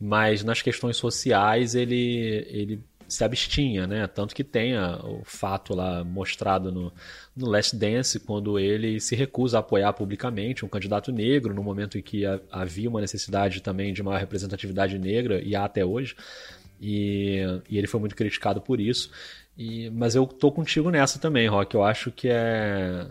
Mas nas questões sociais ele, ele se abstinha, né? Tanto que tem o fato lá mostrado no, no Last Dance, quando ele se recusa a apoiar publicamente um candidato negro, no momento em que havia uma necessidade também de maior representatividade negra, e há até hoje. E, e ele foi muito criticado por isso. E, mas eu tô contigo nessa também, Rock. Eu acho que é.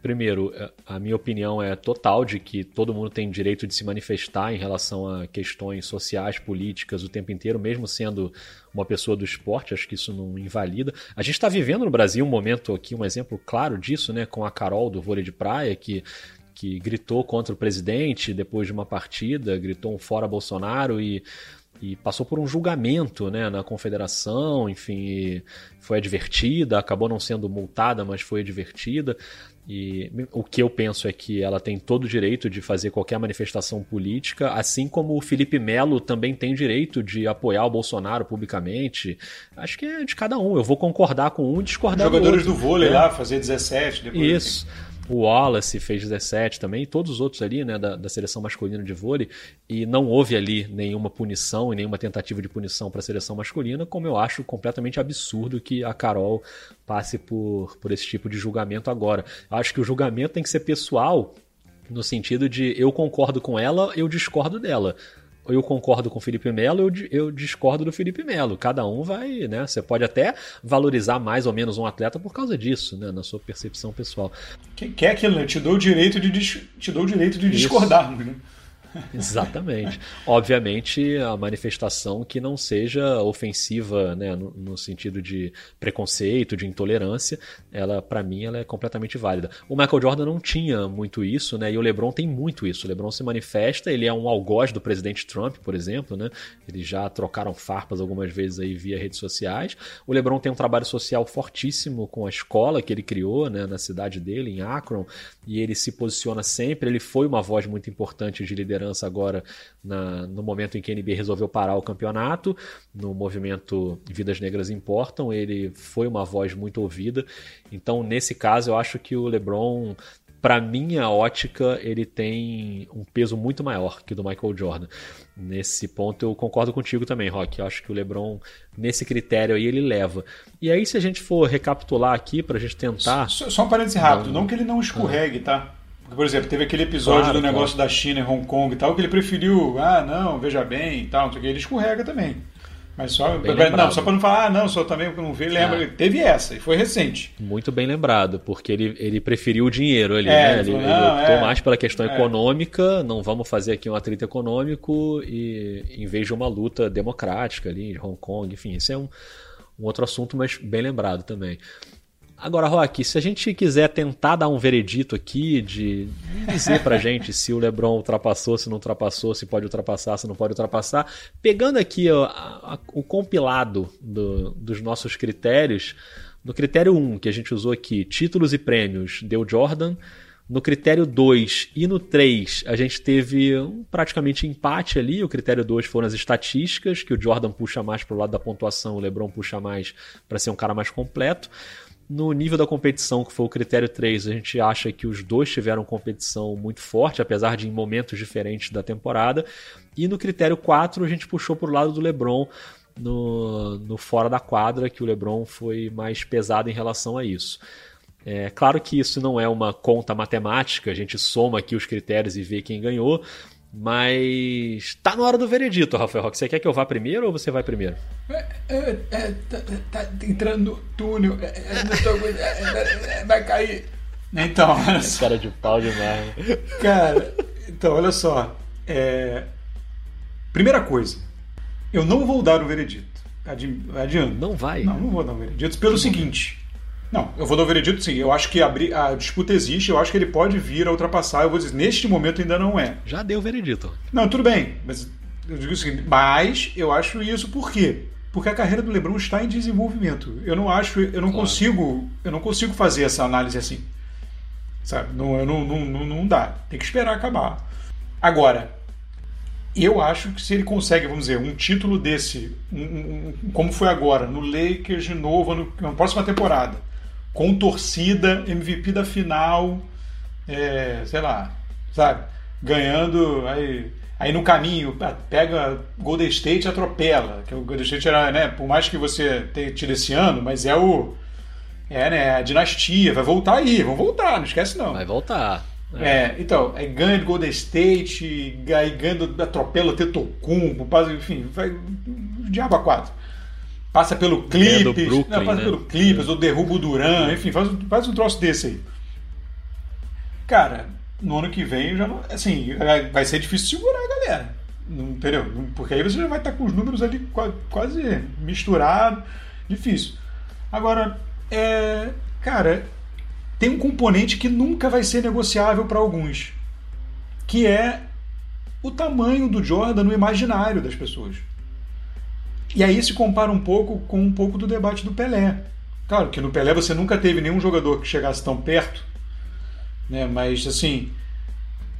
Primeiro, a minha opinião é total de que todo mundo tem direito de se manifestar em relação a questões sociais, políticas o tempo inteiro, mesmo sendo uma pessoa do esporte, acho que isso não invalida. A gente está vivendo no Brasil um momento aqui, um exemplo claro disso, né, com a Carol do vôlei de praia, que que gritou contra o presidente depois de uma partida, gritou um fora Bolsonaro e e passou por um julgamento né, na confederação, enfim, foi advertida, acabou não sendo multada, mas foi advertida. E o que eu penso é que ela tem todo o direito de fazer qualquer manifestação política, assim como o Felipe Melo também tem direito de apoiar o Bolsonaro publicamente. Acho que é de cada um. Eu vou concordar com um e discordar Jogadores do outro. do vôlei é. lá, fazer 17 depois. Isso. O Wallace fez 17 também, e todos os outros ali, né, da, da seleção masculina de vôlei, e não houve ali nenhuma punição e nenhuma tentativa de punição para a seleção masculina, como eu acho completamente absurdo que a Carol passe por, por esse tipo de julgamento agora. Eu acho que o julgamento tem que ser pessoal, no sentido de eu concordo com ela, eu discordo dela eu concordo com o Felipe Melo, eu, eu discordo do Felipe Melo. Cada um vai, né? Você pode até valorizar mais ou menos um atleta por causa disso, né? Na sua percepção pessoal. Que, é aquilo, né? Te dou o direito de, te dou o direito de discordar, né? Exatamente. Obviamente, a manifestação que não seja ofensiva, né, no, no sentido de preconceito, de intolerância, ela, para mim, ela é completamente válida. O Michael Jordan não tinha muito isso, né, e o LeBron tem muito isso. O LeBron se manifesta, ele é um algoz do presidente Trump, por exemplo, né, eles já trocaram farpas algumas vezes aí via redes sociais. O LeBron tem um trabalho social fortíssimo com a escola que ele criou, né, na cidade dele, em Akron, e ele se posiciona sempre. Ele foi uma voz muito importante de liderança liderança agora na, no momento em que a NBA resolveu parar o campeonato, no movimento Vidas Negras Importam, ele foi uma voz muito ouvida. Então, nesse caso, eu acho que o LeBron para minha ótica, ele tem um peso muito maior que o do Michael Jordan. Nesse ponto eu concordo contigo também, Rock. Eu acho que o LeBron, nesse critério aí, ele leva. E aí, se a gente for recapitular aqui, para a gente tentar. Só, só um parênteses rápido, não, não que ele não escorregue, tá? Por exemplo, teve aquele episódio claro, do negócio claro. da China e Hong Kong e tal, que ele preferiu, ah, não, veja bem e tal, não sei o que, ele escorrega também. Mas só, não, só para não falar, ah, não, só também não vê, lembra. Ah. Teve essa, e foi recente. Muito bem lembrado, porque ele, ele preferiu o dinheiro ali, é, né? Ele, ele, ele optou é, mais pela questão é. econômica, não vamos fazer aqui um atrito econômico, e em vez de uma luta democrática ali, em Hong Kong, enfim, isso é um, um outro assunto, mas bem lembrado também. Agora, Rock, se a gente quiser tentar dar um veredito aqui de dizer pra gente se o LeBron ultrapassou, se não ultrapassou, se pode ultrapassar, se não pode ultrapassar, pegando aqui ó, a, a, o compilado do, dos nossos critérios, no critério 1, que a gente usou aqui, títulos e prêmios, deu Jordan. No critério 2 e no 3, a gente teve um praticamente empate ali. O critério 2 foram as estatísticas, que o Jordan puxa mais para o lado da pontuação, o LeBron puxa mais para ser um cara mais completo. No nível da competição, que foi o critério 3, a gente acha que os dois tiveram competição muito forte, apesar de em momentos diferentes da temporada. E no critério 4, a gente puxou para o lado do LeBron no, no fora da quadra, que o LeBron foi mais pesado em relação a isso. É claro que isso não é uma conta matemática, a gente soma aqui os critérios e vê quem ganhou, mas tá na hora do veredito, Rafael Roque. Você quer que eu vá primeiro ou você vai primeiro? É, é, é, tá, tá, entrando no túnel, é, é, tô, é, vai cair. Então, olha só. Cara de pau demais. Cara, então, olha só. Primeira coisa, eu não vou dar o veredito. Adianta. Não vai? Não, não vou dar o veredito pelo seguinte. Não, eu vou dar o veredito sim. Eu acho que a, a, disputa existe, eu acho que ele pode vir a ultrapassar. Eu vou dizer, neste momento ainda não é. Já deu o veredito. Não, tudo bem, mas eu digo o seguinte, mas eu acho isso por quê? Porque a carreira do LeBron está em desenvolvimento. Eu não acho, eu não claro. consigo, eu não consigo fazer essa análise assim. Sabe? Não, não, não, não, dá. Tem que esperar acabar. Agora, eu acho que se ele consegue, vamos dizer, um título desse, um, um, como foi agora, no Lakers de novo, no, na próxima temporada, com torcida, MVP da final, é, sei lá, sabe? Ganhando, aí, aí no caminho, pega Golden State e atropela, que o Golden State era, né, por mais que você tenha tido esse ano, mas é o é, né, a dinastia, vai voltar aí, vão voltar, não esquece não. Vai voltar. É, é então, aí ganha de Golden State, aí ganha do, atropela o Tetocumbo, enfim, vai diabo a quatro. Passa pelo Clippers, Brooklyn, não, passa né? pelo Clippers, ou derruba o Duran, enfim, faz, faz um troço desse aí. Cara, no ano que vem já não, assim, vai ser difícil segurar a galera. Entendeu? Porque aí você já vai estar com os números ali quase misturados, difícil. Agora, é, cara, tem um componente que nunca vai ser negociável para alguns, que é o tamanho do Jordan no imaginário das pessoas. E aí se compara um pouco com um pouco do debate do Pelé. Claro que no Pelé você nunca teve nenhum jogador que chegasse tão perto, né? Mas assim,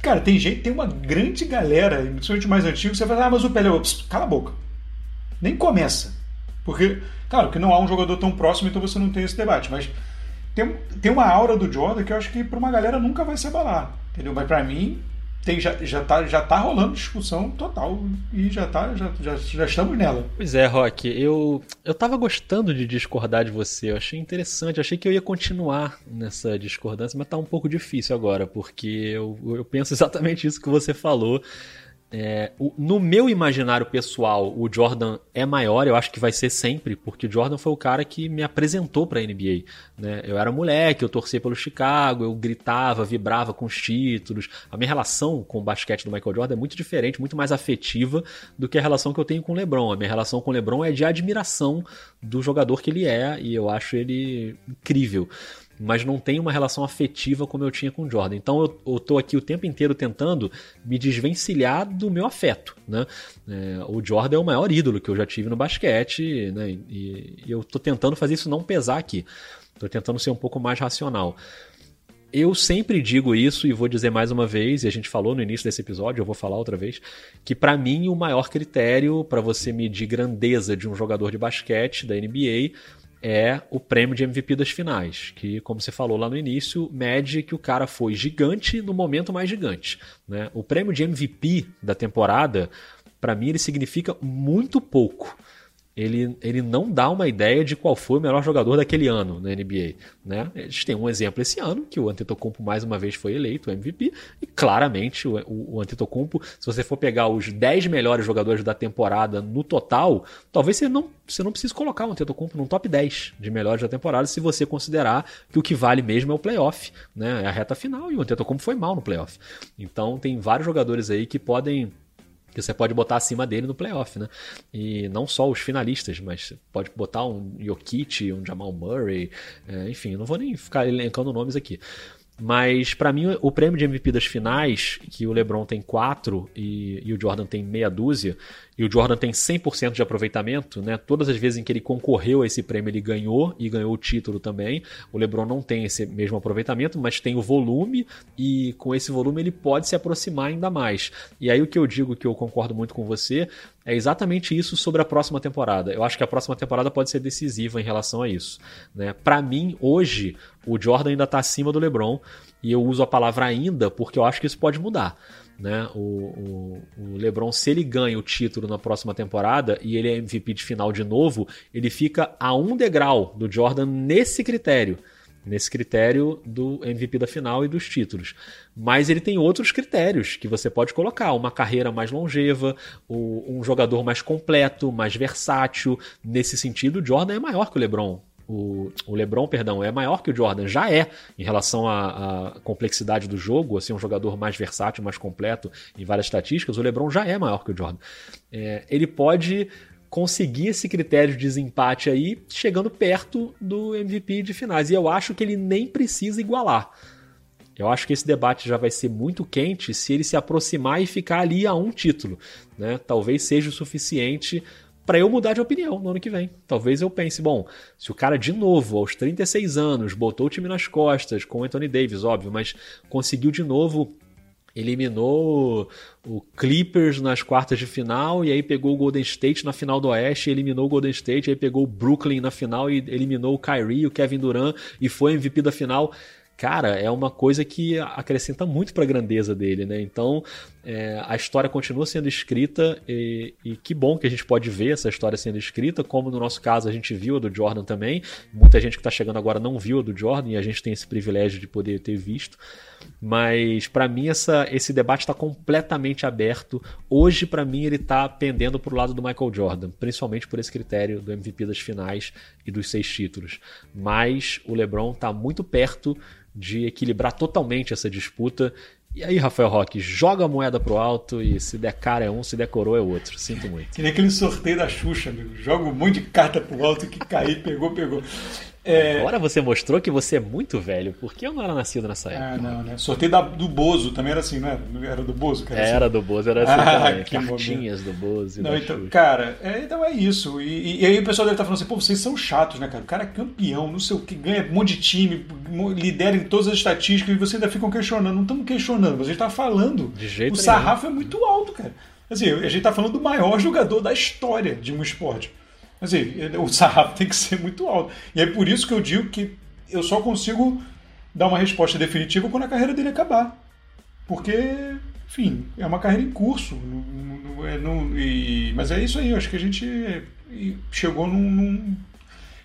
cara, tem gente, tem uma grande galera, principalmente mais antigo, você fala, ah, mas o Pelé, cala a boca. Nem começa. Porque, claro, que não há um jogador tão próximo, então você não tem esse debate. Mas tem, tem uma aura do Jordan que eu acho que para uma galera nunca vai se abalar. Entendeu? Mas para mim, tem, já, já, tá, já tá rolando discussão total e já, tá, já, já, já estamos nela. Pois é, Rock, eu, eu tava gostando de discordar de você, eu achei interessante, achei que eu ia continuar nessa discordância, mas tá um pouco difícil agora, porque eu, eu penso exatamente isso que você falou. É, o, no meu imaginário pessoal, o Jordan é maior, eu acho que vai ser sempre, porque o Jordan foi o cara que me apresentou para a NBA. Né? Eu era moleque, eu torcia pelo Chicago, eu gritava, vibrava com os títulos. A minha relação com o basquete do Michael Jordan é muito diferente, muito mais afetiva do que a relação que eu tenho com o LeBron. A minha relação com o LeBron é de admiração do jogador que ele é e eu acho ele incrível mas não tem uma relação afetiva como eu tinha com o Jordan. Então eu, eu tô aqui o tempo inteiro tentando me desvencilhar do meu afeto, né? É, o Jordan é o maior ídolo que eu já tive no basquete, né? E, e eu tô tentando fazer isso não pesar aqui. Tô tentando ser um pouco mais racional. Eu sempre digo isso e vou dizer mais uma vez, e a gente falou no início desse episódio, eu vou falar outra vez, que para mim o maior critério para você medir grandeza de um jogador de basquete da NBA é o prêmio de MVP das finais, que, como você falou lá no início, mede que o cara foi gigante no momento mais gigante. Né? O prêmio de MVP da temporada, para mim, ele significa muito pouco ele, ele não dá uma ideia de qual foi o melhor jogador daquele ano na NBA. Né? A gente tem um exemplo esse ano, que o Antetokounmpo mais uma vez foi eleito MVP, e claramente o, o, o Antetokounmpo, se você for pegar os 10 melhores jogadores da temporada no total, talvez você não, você não precise colocar o Antetokounmpo no top 10 de melhores da temporada, se você considerar que o que vale mesmo é o playoff, né? é a reta final, e o Antetokounmpo foi mal no playoff. Então tem vários jogadores aí que podem que você pode botar acima dele no playoff, né? E não só os finalistas, mas pode botar um Jokic, um Jamal Murray, é, enfim, não vou nem ficar elencando nomes aqui. Mas para mim o prêmio de MVP das finais, que o LeBron tem 4 e, e, o Jordan tem meia dúzia, e o Jordan tem 100% de aproveitamento, né? Todas as vezes em que ele concorreu a esse prêmio ele ganhou e ganhou o título também. O LeBron não tem esse mesmo aproveitamento, mas tem o volume e com esse volume ele pode se aproximar ainda mais. E aí o que eu digo que eu concordo muito com você é exatamente isso sobre a próxima temporada. Eu acho que a próxima temporada pode ser decisiva em relação a isso. Né? Para mim, hoje, o Jordan ainda está acima do LeBron e eu uso a palavra ainda porque eu acho que isso pode mudar. Né? O, o, o, LeBron, se ele ganha o título na próxima temporada e ele é MVP de final de novo, ele fica a um degrau do Jordan nesse critério. Nesse critério do MVP da final e dos títulos. Mas ele tem outros critérios que você pode colocar: uma carreira mais longeva, um jogador mais completo, mais versátil. Nesse sentido, o Jordan é maior que o LeBron o, o LeBron, perdão, é maior que o Jordan, já é em relação à, à, complexidade do jogo, assim, um jogador mais versátil, mais completo em várias estatísticas, o LeBron já é maior que o Jordan. É, ele pode conseguir esse critério de desempate aí, chegando perto do MVP de finais. E eu acho que ele nem precisa igualar. Eu acho que esse debate já vai ser muito quente se ele se aproximar e ficar ali a um título. Né? Talvez seja o suficiente para eu mudar de opinião no ano que vem. Talvez eu pense, bom, se o cara de novo, aos 36 anos, botou o time nas costas, com o Anthony Davis, óbvio, mas conseguiu de novo eliminou o Clippers nas quartas de final e aí pegou o Golden State na final do Oeste, eliminou o Golden State, aí pegou o Brooklyn na final e eliminou o Kyrie, o Kevin Durant e foi MVP da final cara, é uma coisa que acrescenta muito para a grandeza dele, né? Então, é, a história continua sendo escrita e, e, que bom que a gente pode ver essa história sendo escrita, como no nosso caso a gente viu a do Jordan também. Muita gente que está chegando agora não viu a do Jordan e a gente tem esse privilégio de poder ter visto. Mas para mim essa, esse debate está completamente aberto. Hoje para mim ele está pendendo para o lado do Michael Jordan, principalmente por esse critério do MVP das finais e dos seis títulos. Mas o LeBron está muito perto de equilibrar totalmente essa disputa. E aí, Rafael Roque, joga a moeda pro alto e se der cara é um, se der coroa é outro. Sinto muito. Que nem aquele sorteio da Xuxa, amigo. Joga um monte de carta pro alto que cair, pegou, pegou. É... Agora você mostrou que você é muito velho. Por que eu não era nascido nessa ah, época? Ah, não, né? Sorteio da, do Bozo também era assim, não era? Era do Bozo? Era, era assim. do Bozo, era assim ah, também. Cartinhas momento. do Bozo. Não, então, cara, é, então é isso. E, e, aí o pessoal deve estar falando assim, pô, vocês são chatos, né, cara? O cara é campeão, não sei o que, ganha um monte de time, lidera em todas as estatísticas e vocês ainda ficam questionando. Não estamos questionando, a gente está falando. De jeito o sarrafo nenhum. é muito alto, cara. Assim, a gente está falando do maior jogador da história de um esporte. Assim, o sarrafo tem que ser muito alto. E é por isso que eu digo que eu só consigo dar uma resposta definitiva quando a carreira dele acabar. Porque, enfim, é uma carreira em curso. Não, é, não, e, mas é isso aí, eu acho que a gente chegou num. num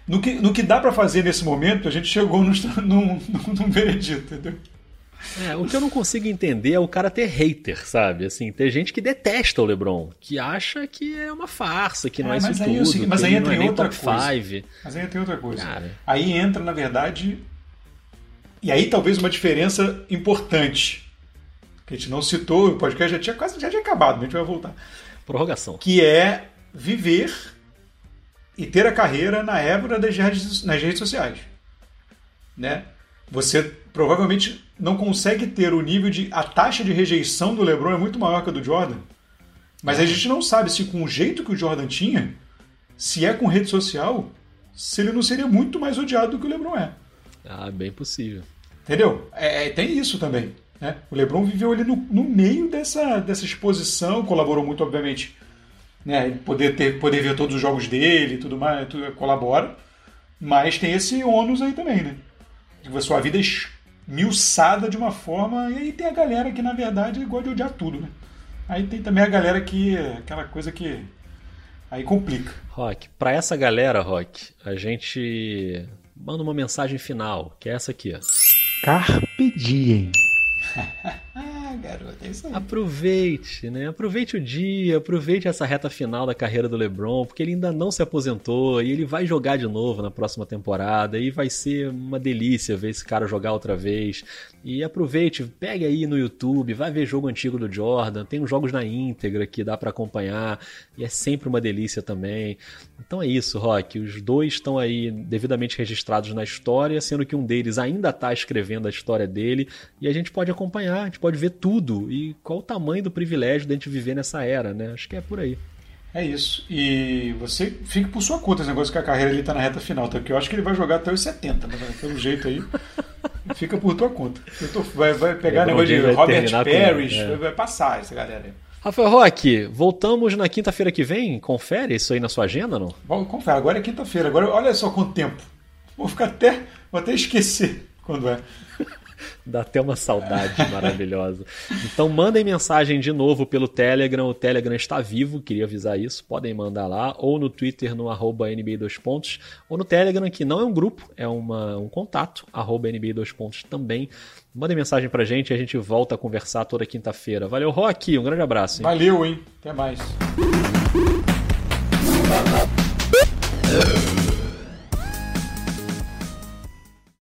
no, que, no que dá para fazer nesse momento, a gente chegou num, num, num veredito, entendeu? É, o que eu não consigo entender é o cara ter hater, sabe? Assim, ter gente que detesta o LeBron, que acha que é uma farsa, que não é, é isso aí, tudo, mas aí entra é em outra coisa. Five. Mas aí tem outra coisa. Cara. Aí entra, na verdade, e aí talvez uma diferença importante, que a gente não citou, o podcast já tinha quase já tinha acabado, mas a gente vai voltar. Prorrogação. Que é viver e ter a carreira na época das redes, nas redes sociais. Né? Você provavelmente não consegue ter o nível de. A taxa de rejeição do LeBron é muito maior que a do Jordan. Mas a é. gente não sabe se com o jeito que o Jordan tinha, se é com rede social, se ele não seria muito mais odiado do que o LeBron é. Ah, bem possível. Entendeu? É, é tem isso também. Né? O LeBron viveu ali no, no meio dessa, dessa exposição, colaborou muito, obviamente. Né? Poder, ter, poder ver todos os jogos dele e tudo mais, tudo, colabora. Mas tem esse ônus aí também, né? a sua vida esmiuçada de uma forma. E aí tem a galera que, na verdade, gosta de odiar tudo, né? Aí tem também a galera que. aquela coisa que. Aí complica. Rock, para essa galera, Rock, a gente manda uma mensagem final, que é essa aqui, ó. Carpe diem. garoto, é isso aí. Aproveite, né? Aproveite o dia, aproveite essa reta final da carreira do LeBron, porque ele ainda não se aposentou e ele vai jogar de novo na próxima temporada e vai ser uma delícia ver esse cara jogar outra vez. E aproveite, pegue aí no YouTube, vai ver jogo antigo do Jordan, tem os jogos na íntegra que dá para acompanhar e é sempre uma delícia também. Então é isso, Rock. Os dois estão aí devidamente registrados na história, sendo que um deles ainda está escrevendo a história dele e a gente pode acompanhar, a gente pode ver tudo e qual o tamanho do privilégio de a gente viver nessa era, né? Acho que é por aí. É isso. E você fica por sua conta esse negócio que a carreira ele tá na reta final, tá? Porque eu acho que ele vai jogar até os 70, né? Pelo jeito aí. fica por tua conta. Tô, vai, vai pegar o negócio de Robert Parrish, é. vai passar essa galera aí. Rafael Roque, voltamos na quinta-feira que vem? Confere isso aí na sua agenda, não? Bom, confere. Agora é quinta-feira. Agora olha só quanto tempo. Vou ficar até. Vou até esquecer quando é. Dá até uma saudade maravilhosa. Então mandem mensagem de novo pelo Telegram. O Telegram está vivo, queria avisar isso. Podem mandar lá, ou no Twitter, no arroba NB2 Pontos, ou no Telegram, que não é um grupo, é uma, um contato, arroba NB2 Pontos também. Mandem mensagem pra gente e a gente volta a conversar toda quinta-feira. Valeu, Rock, um grande abraço. Hein? Valeu, hein? Até mais.